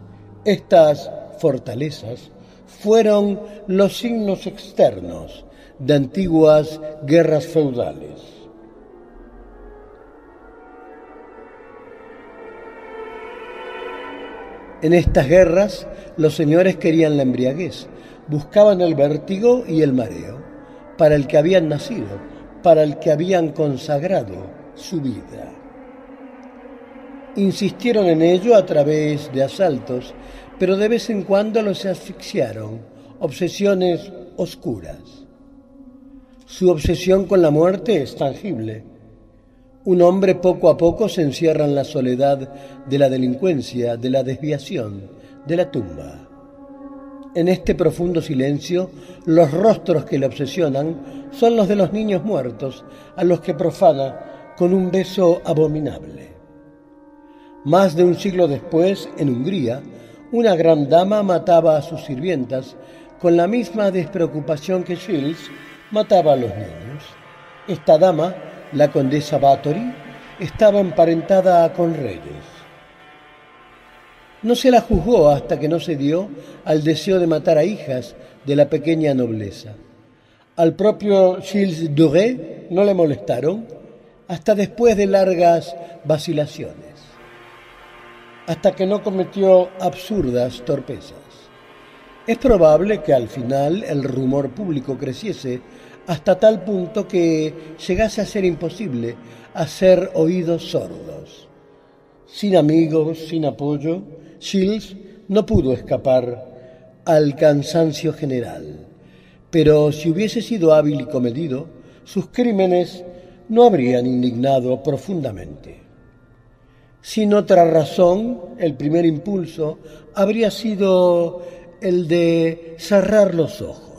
Estas fortalezas fueron los signos externos de antiguas guerras feudales. En estas guerras los señores querían la embriaguez, buscaban el vértigo y el mareo, para el que habían nacido, para el que habían consagrado su vida. Insistieron en ello a través de asaltos pero de vez en cuando los asfixiaron, obsesiones oscuras. Su obsesión con la muerte es tangible. Un hombre poco a poco se encierra en la soledad de la delincuencia, de la desviación, de la tumba. En este profundo silencio, los rostros que le obsesionan son los de los niños muertos, a los que profana con un beso abominable. Más de un siglo después, en Hungría, una gran dama mataba a sus sirvientas con la misma despreocupación que Shields mataba a los niños. Esta dama, la condesa Bathory, estaba emparentada con reyes. No se la juzgó hasta que no se dio al deseo de matar a hijas de la pequeña nobleza. Al propio Gilles Doré no le molestaron hasta después de largas vacilaciones hasta que no cometió absurdas torpezas. Es probable que al final el rumor público creciese hasta tal punto que llegase a ser imposible hacer oídos sordos. Sin amigos, sin apoyo, Shields no pudo escapar al cansancio general. Pero si hubiese sido hábil y comedido, sus crímenes no habrían indignado profundamente. Sin otra razón, el primer impulso habría sido el de cerrar los ojos.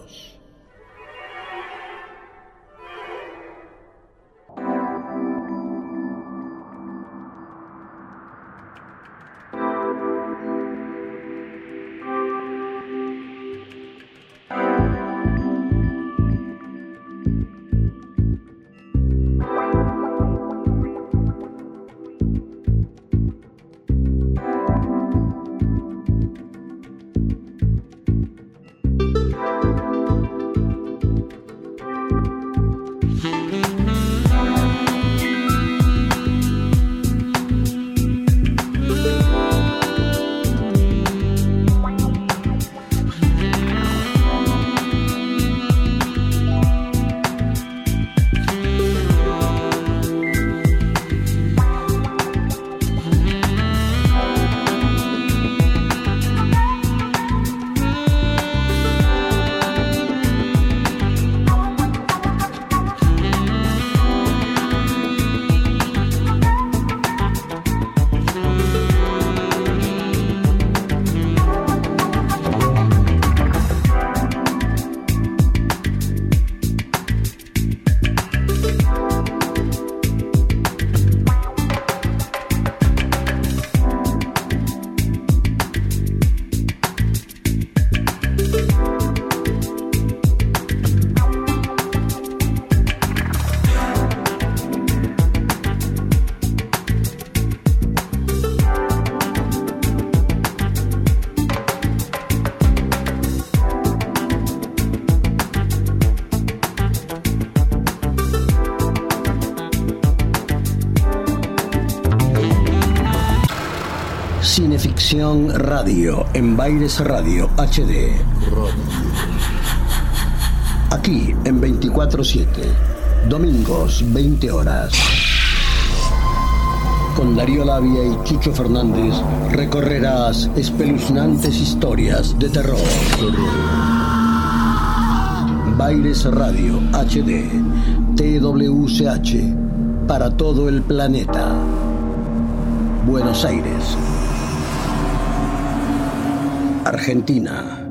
Radio en Baires Radio HD. Aquí en 24-7. Domingos, 20 horas. Con Darío Labia y Chucho Fernández recorrerás espeluznantes historias de terror. Baires Radio HD. TWCH. Para todo el planeta. Buenos Aires. Argentina.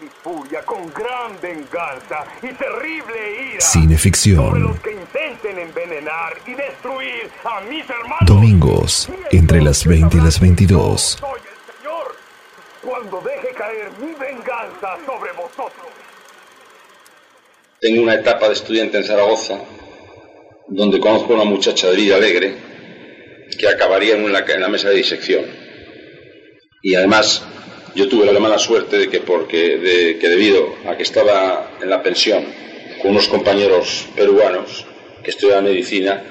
Mi furia con gran venganza y terrible ira Cineficción. sobre los que intenten envenenar y destruir a mis hermanos. Domingos, entre las 20 y las 22. Soy el Señor cuando deje caer mi venganza sobre vosotros. Tengo una etapa de estudiante en Zaragoza donde conozco a una muchacha de vida alegre que acabaría en la, mesa de disección. Y además yo tuve la mala suerte de que, que debido a que estaba en la pensión con unos compañeros peruanos que estudiaban medicina,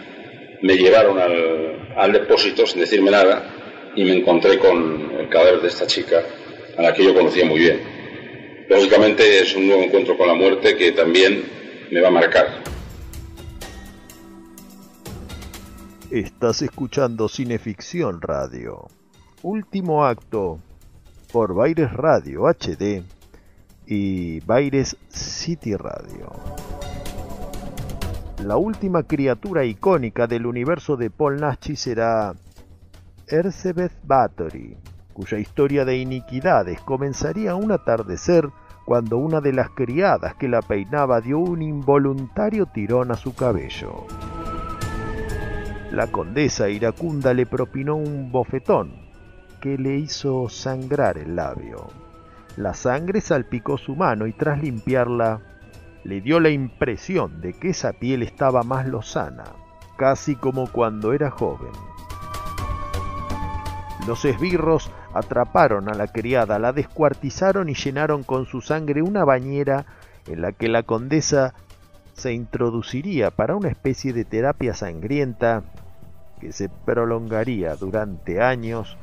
me llevaron al, al depósito sin decirme nada y me encontré con el cadáver de esta chica a la que yo conocía muy bien. Lógicamente es un nuevo encuentro con la muerte que también me va a marcar. Estás escuchando Cineficción Radio. Último acto por Baires Radio HD y Baires City Radio. La última criatura icónica del universo de Paul Naschy será Elizabeth Bathory, cuya historia de iniquidades comenzaría un atardecer cuando una de las criadas que la peinaba dio un involuntario tirón a su cabello. La condesa iracunda le propinó un bofetón que le hizo sangrar el labio. La sangre salpicó su mano y tras limpiarla le dio la impresión de que esa piel estaba más lozana, casi como cuando era joven. Los esbirros atraparon a la criada, la descuartizaron y llenaron con su sangre una bañera en la que la condesa se introduciría para una especie de terapia sangrienta que se prolongaría durante años,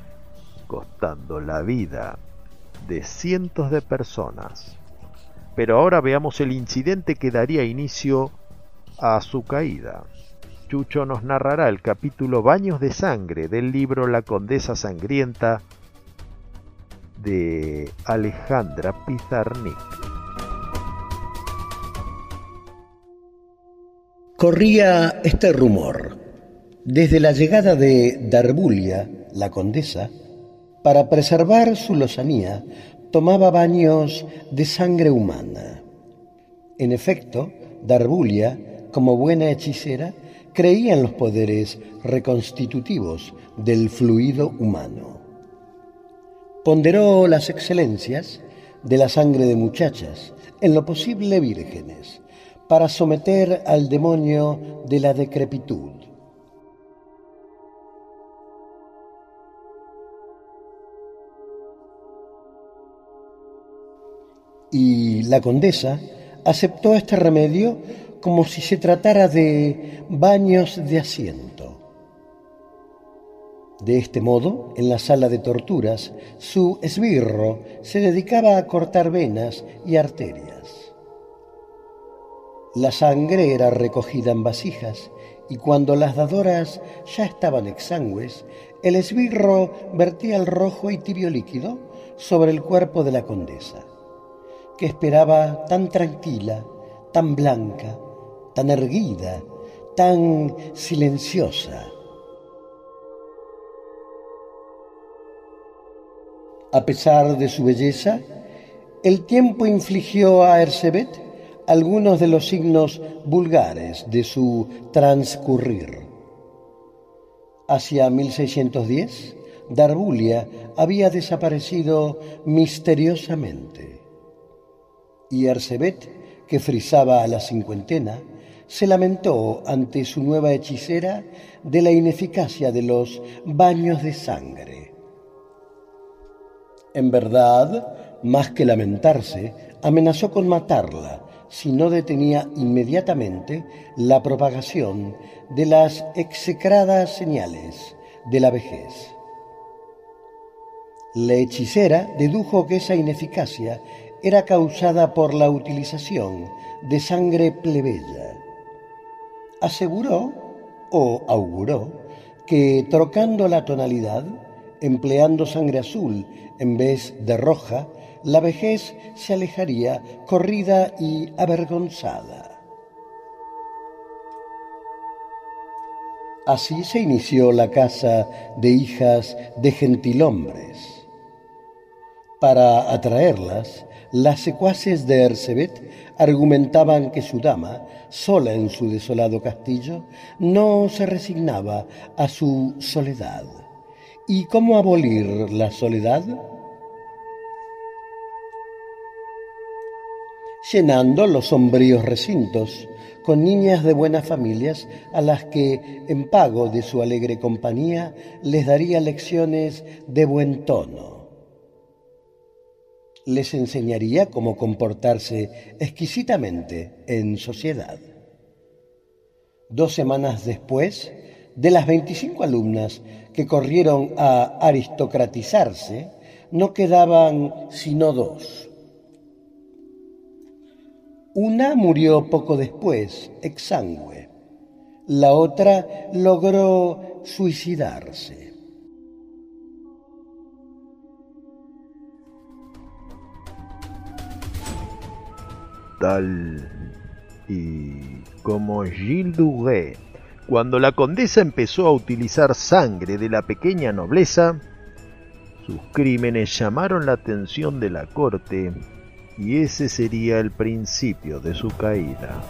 costando la vida de cientos de personas. Pero ahora veamos el incidente que daría inicio a su caída. Chucho nos narrará el capítulo Baños de Sangre del libro La Condesa Sangrienta de Alejandra Pizarnik. Corría este rumor. Desde la llegada de Darbulia, la condesa, para preservar su lozanía, tomaba baños de sangre humana. En efecto, Darbulia, como buena hechicera, creía en los poderes reconstitutivos del fluido humano. Ponderó las excelencias de la sangre de muchachas, en lo posible vírgenes, para someter al demonio de la decrepitud. Y la condesa aceptó este remedio como si se tratara de baños de asiento. De este modo, en la sala de torturas, su esbirro se dedicaba a cortar venas y arterias. La sangre era recogida en vasijas y cuando las dadoras ya estaban exangües, el esbirro vertía el rojo y tibio líquido sobre el cuerpo de la condesa, que esperaba tan tranquila, tan blanca, tan erguida, tan silenciosa. A pesar de su belleza, el tiempo infligió a Ersebet algunos de los signos vulgares de su transcurrir. Hacia 1610, Darbulia había desaparecido misteriosamente y Ersebet, que frisaba a la cincuentena, se lamentó ante su nueva hechicera de la ineficacia de los baños de sangre. En verdad, más que lamentarse, amenazó con matarla si no detenía inmediatamente la propagación de las execradas señales de la vejez. La hechicera dedujo que esa ineficacia era causada por la utilización de sangre plebeya. Aseguró o auguró que trocando la tonalidad, empleando sangre azul en vez de roja, la vejez se alejaría corrida y avergonzada. Así se inició la casa de hijas de gentilhombres para atraerlas, las secuaces de Ercebet argumentaban que su dama, sola en su desolado castillo, no se resignaba a su soledad. ¿Y cómo abolir la soledad? llenando los sombríos recintos con niñas de buenas familias a las que, en pago de su alegre compañía, les daría lecciones de buen tono les enseñaría cómo comportarse exquisitamente en sociedad. Dos semanas después, de las 25 alumnas que corrieron a aristocratizarse, no quedaban sino dos. Una murió poco después, exangüe. La otra logró suicidarse. Tal y como Gilles Duguay. Cuando la condesa empezó a utilizar sangre de la pequeña nobleza, sus crímenes llamaron la atención de la corte y ese sería el principio de su caída.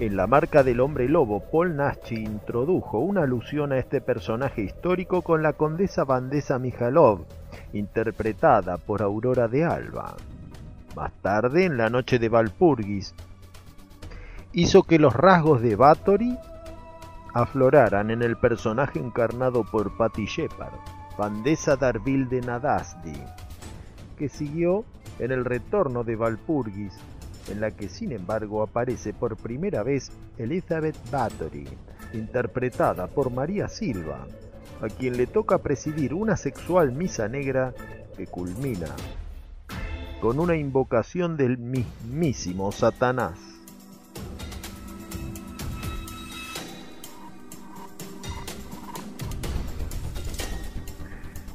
En la marca del hombre lobo, Paul Naschy introdujo una alusión a este personaje histórico con la condesa Vandesa Mijalov, interpretada por Aurora de Alba. Más tarde, en la noche de Valpurgis, hizo que los rasgos de Bathory afloraran en el personaje encarnado por Patty Shepard, Vandesa Darville de Nadasdi, que siguió en el retorno de Valpurgis, en la que sin embargo aparece por primera vez Elizabeth Bathory, interpretada por María Silva, a quien le toca presidir una sexual misa negra que culmina con una invocación del mismísimo Satanás.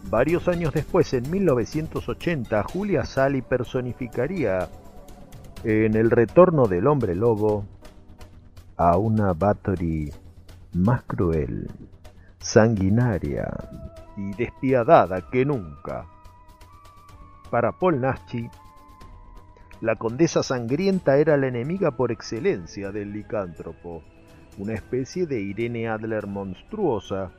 Varios años después, en 1980, Julia Sally personificaría en El retorno del hombre lobo a una Bathory más cruel sanguinaria y despiadada que nunca. Para Paul Naschy, la condesa sangrienta era la enemiga por excelencia del licántropo, una especie de Irene Adler monstruosa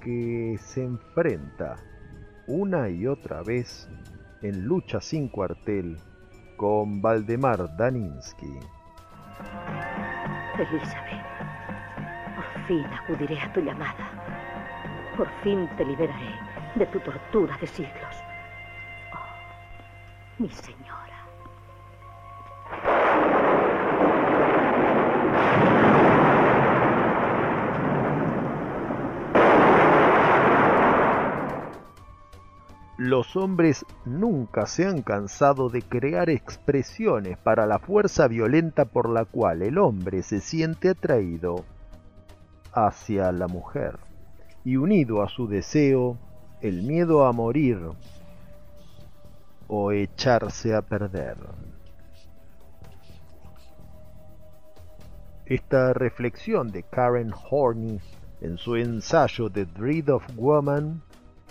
que se enfrenta una y otra vez en lucha sin cuartel con Valdemar Daninsky. Elizabeth fin acudiré a tu llamada. Por fin te liberaré de tu tortura de siglos. Oh, mi señora. Los hombres nunca se han cansado de crear expresiones para la fuerza violenta por la cual el hombre se siente atraído hacia la mujer y unido a su deseo el miedo a morir o echarse a perder. Esta reflexión de Karen Horney en su ensayo The Dread of Woman,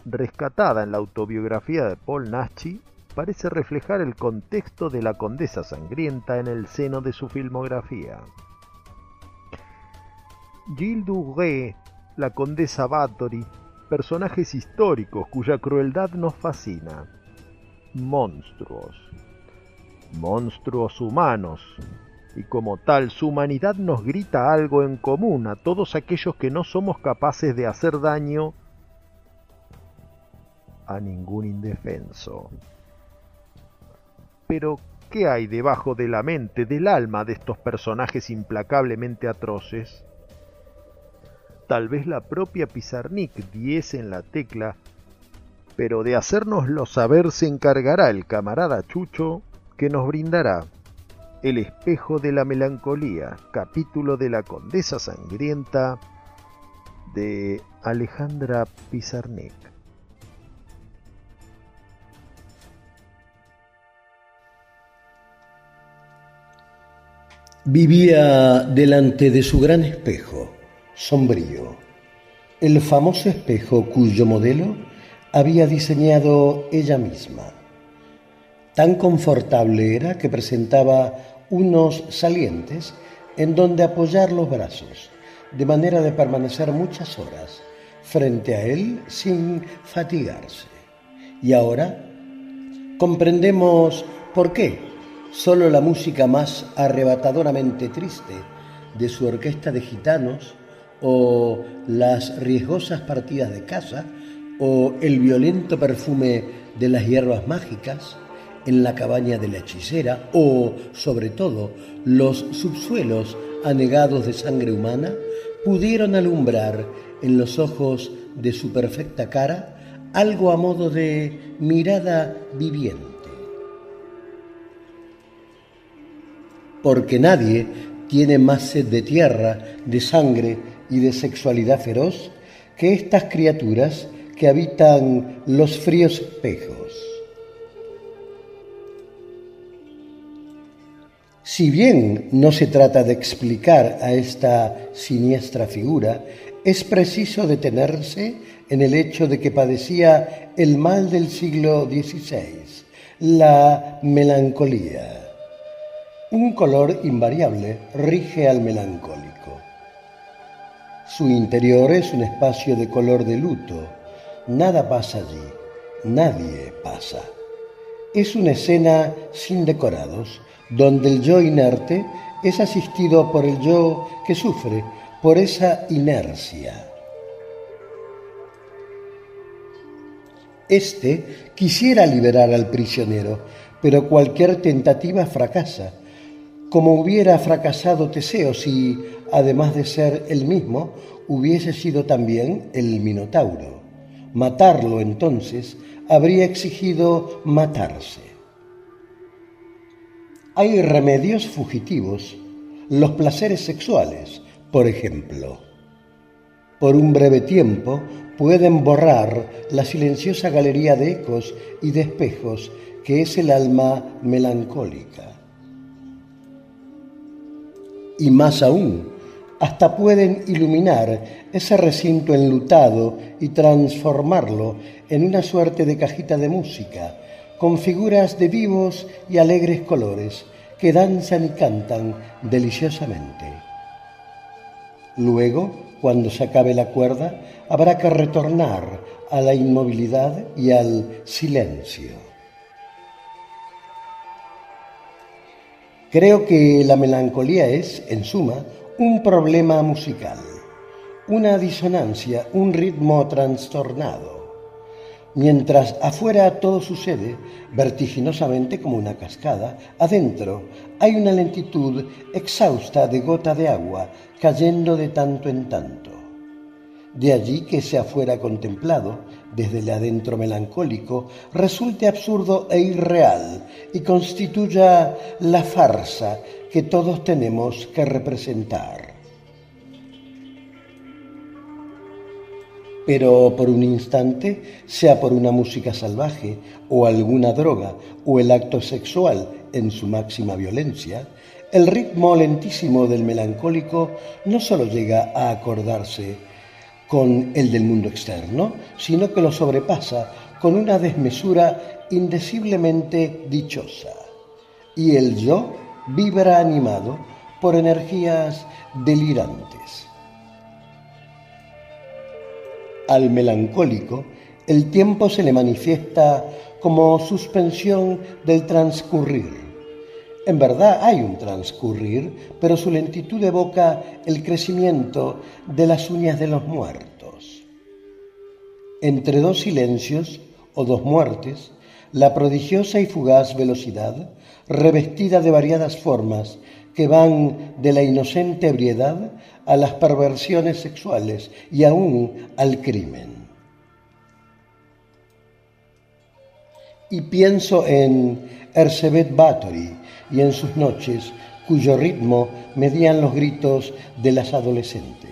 rescatada en la autobiografía de Paul Naschy, parece reflejar el contexto de la condesa sangrienta en el seno de su filmografía. Gilles Duguay, la condesa Bathory, personajes históricos cuya crueldad nos fascina. Monstruos. Monstruos humanos. Y como tal, su humanidad nos grita algo en común a todos aquellos que no somos capaces de hacer daño a ningún indefenso. Pero, ¿qué hay debajo de la mente, del alma de estos personajes implacablemente atroces? Tal vez la propia Pizarnik diese en la tecla, pero de hacérnoslo saber se encargará el camarada Chucho, que nos brindará El espejo de la melancolía, capítulo de la Condesa Sangrienta de Alejandra Pizarnik. Vivía delante de su gran espejo, sombrío, el famoso espejo cuyo modelo había diseñado ella misma. Tan confortable era que presentaba unos salientes en donde apoyar los brazos, de manera de permanecer muchas horas frente a él sin fatigarse. Y ahora comprendemos por qué solo la música más arrebatadoramente triste de su orquesta de gitanos o las riesgosas partidas de caza o el violento perfume de las hierbas mágicas en la cabaña de la hechicera o, sobre todo, los subsuelos anegados de sangre humana pudieron alumbrar en los ojos de su perfecta cara algo a modo de mirada viviente. Porque nadie tiene más sed de tierra, de sangre y de sexualidad feroz que estas criaturas que habitan los fríos espejos. Si bien no se trata de explicar a esta siniestra figura, es preciso detenerse en el hecho de que padecía el mal del siglo XVI, la melancolía. Un color invariable rige al melancólico. Su interior es un espacio de color de luto. Nada pasa allí, nadie pasa. Es una escena sin decorados, donde el yo inerte es asistido por el yo que sufre por esa inercia. Este quisiera liberar al prisionero, pero cualquier tentativa fracasa, como hubiera fracasado Teseo si, además de ser él mismo, hubiese sido también el Minotauro. Matarlo entonces habría exigido matarse. Hay remedios fugitivos, los placeres sexuales, por ejemplo. Por un breve tiempo pueden borrar la silenciosa galería de ecos y de espejos que es el alma melancólica. Y más aún, hasta pueden iluminar ese recinto enlutado y transformarlo en una suerte de cajita de música con figuras de vivos y alegres colores que danzan y cantan deliciosamente. Luego, cuando se acabe la cuerda, habrá que retornar a la inmovilidad y al silencio. Creo que la melancolía es, en suma, un problema musical, una disonancia, un ritmo trastornado Mientras afuera todo sucede vertiginosamente como una cascada, adentro hay una lentitud exhausta de gota de agua cayendo de tanto en tanto. De allí que ese afuera contemplado, desde el adentro melancólico, resulte absurdo e irreal y constituya la farsa que todos tenemos que representar. pero por un instante, sea por una música salvaje o alguna droga o el acto sexual en su máxima violencia, el ritmo lentísimo del melancólico no solo llega a acordarse con el del mundo externo, sino que lo sobrepasa con una desmesura indeciblemente dichosa. Y el yo vibra animado por energías delirantes. Al melancólico, el tiempo se le manifiesta como suspensión del transcurrir. En verdad hay un transcurrir, pero su lentitud evoca el crecimiento de las uñas de los muertos. Entre dos silencios o dos muertes, la prodigiosa y fugaz velocidad, revestida de variadas formas que van de la inocente ebriedad a las perversiones sexuales y aún al crimen. Y pienso en Ercebet Bathory y en sus noches, cuyo ritmo medían los gritos de las adolescentes.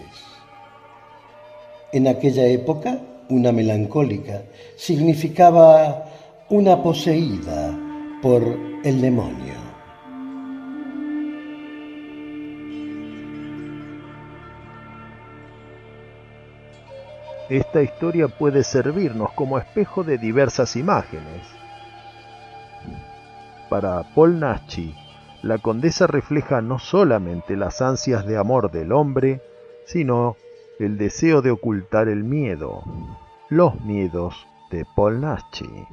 En aquella época, una melancólica significaba una poseída por el demonio. Esta historia puede servirnos como espejo de diversas imágenes. Para Paul Naschy, la condesa refleja no solamente las ansias de amor del hombre, sino el deseo de ocultar el miedo, los miedos de Paul Naschy.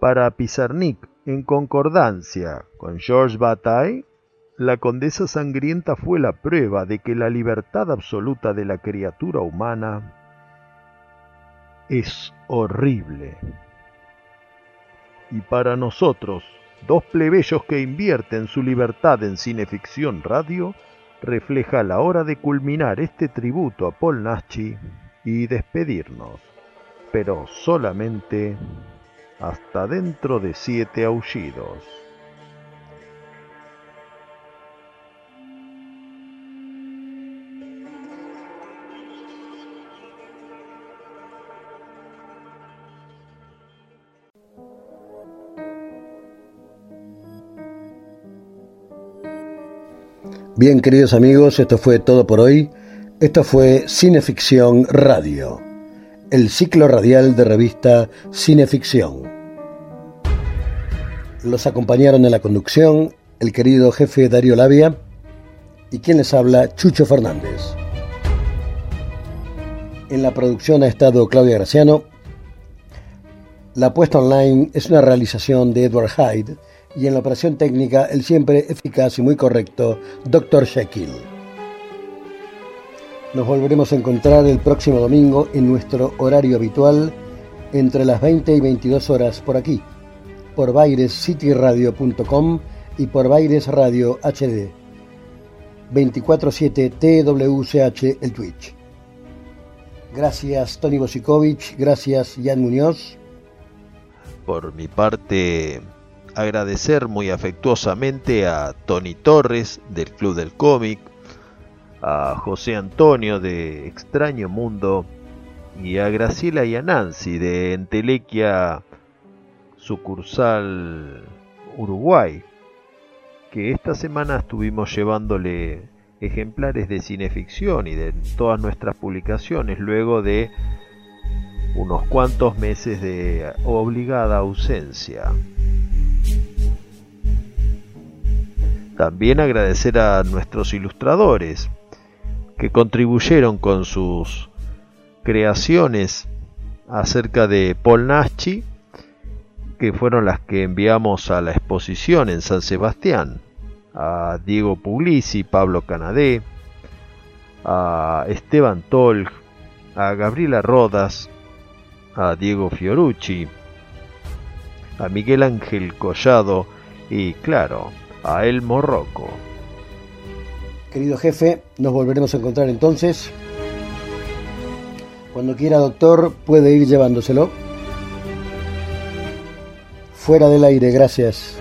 Para Pizarnik, en concordancia con Georges Bataille, la condesa sangrienta fue la prueba de que la libertad absoluta de la criatura humana es horrible. Y para nosotros, dos plebeyos que invierten su libertad en cineficción radio, refleja la hora de culminar este tributo a Paul Naschy y despedirnos, pero solamente hasta dentro de siete aullidos. Bien, queridos amigos, esto fue todo por hoy. Esto fue Cineficción Radio, el ciclo radial de revista Cineficción. Los acompañaron en la conducción el querido jefe Darío Labia y quien les habla, Chucho Fernández. En la producción ha estado Claudia Graciano. La puesta online es una realización de Edward Hyde y en la operación técnica el siempre eficaz y muy correcto Dr. Shaquille. Nos volveremos a encontrar el próximo domingo en nuestro horario habitual entre las 20 y 22 horas por aquí, por bairescityradio.com y por Baires Radio HD. 24-7 TWCH el Twitch. Gracias Tony Bosikovic, gracias Jan Muñoz. Por mi parte, agradecer muy afectuosamente a Tony Torres del Club del Cómic, a José Antonio de Extraño Mundo y a Graciela y a Nancy de Entelequia sucursal Uruguay, que esta semana estuvimos llevándole ejemplares de cineficción y de todas nuestras publicaciones luego de unos cuantos meses de obligada ausencia. También agradecer a nuestros ilustradores que contribuyeron con sus creaciones acerca de Paul Naschi, que fueron las que enviamos a la exposición en San Sebastián, a Diego Puglisi, Pablo Canadé, a Esteban Tolg, a Gabriela Rodas, a Diego Fiorucci, a Miguel Ángel Collado y, claro, a El Morroco. Querido jefe, nos volveremos a encontrar entonces. Cuando quiera, doctor, puede ir llevándoselo. Fuera del aire, gracias.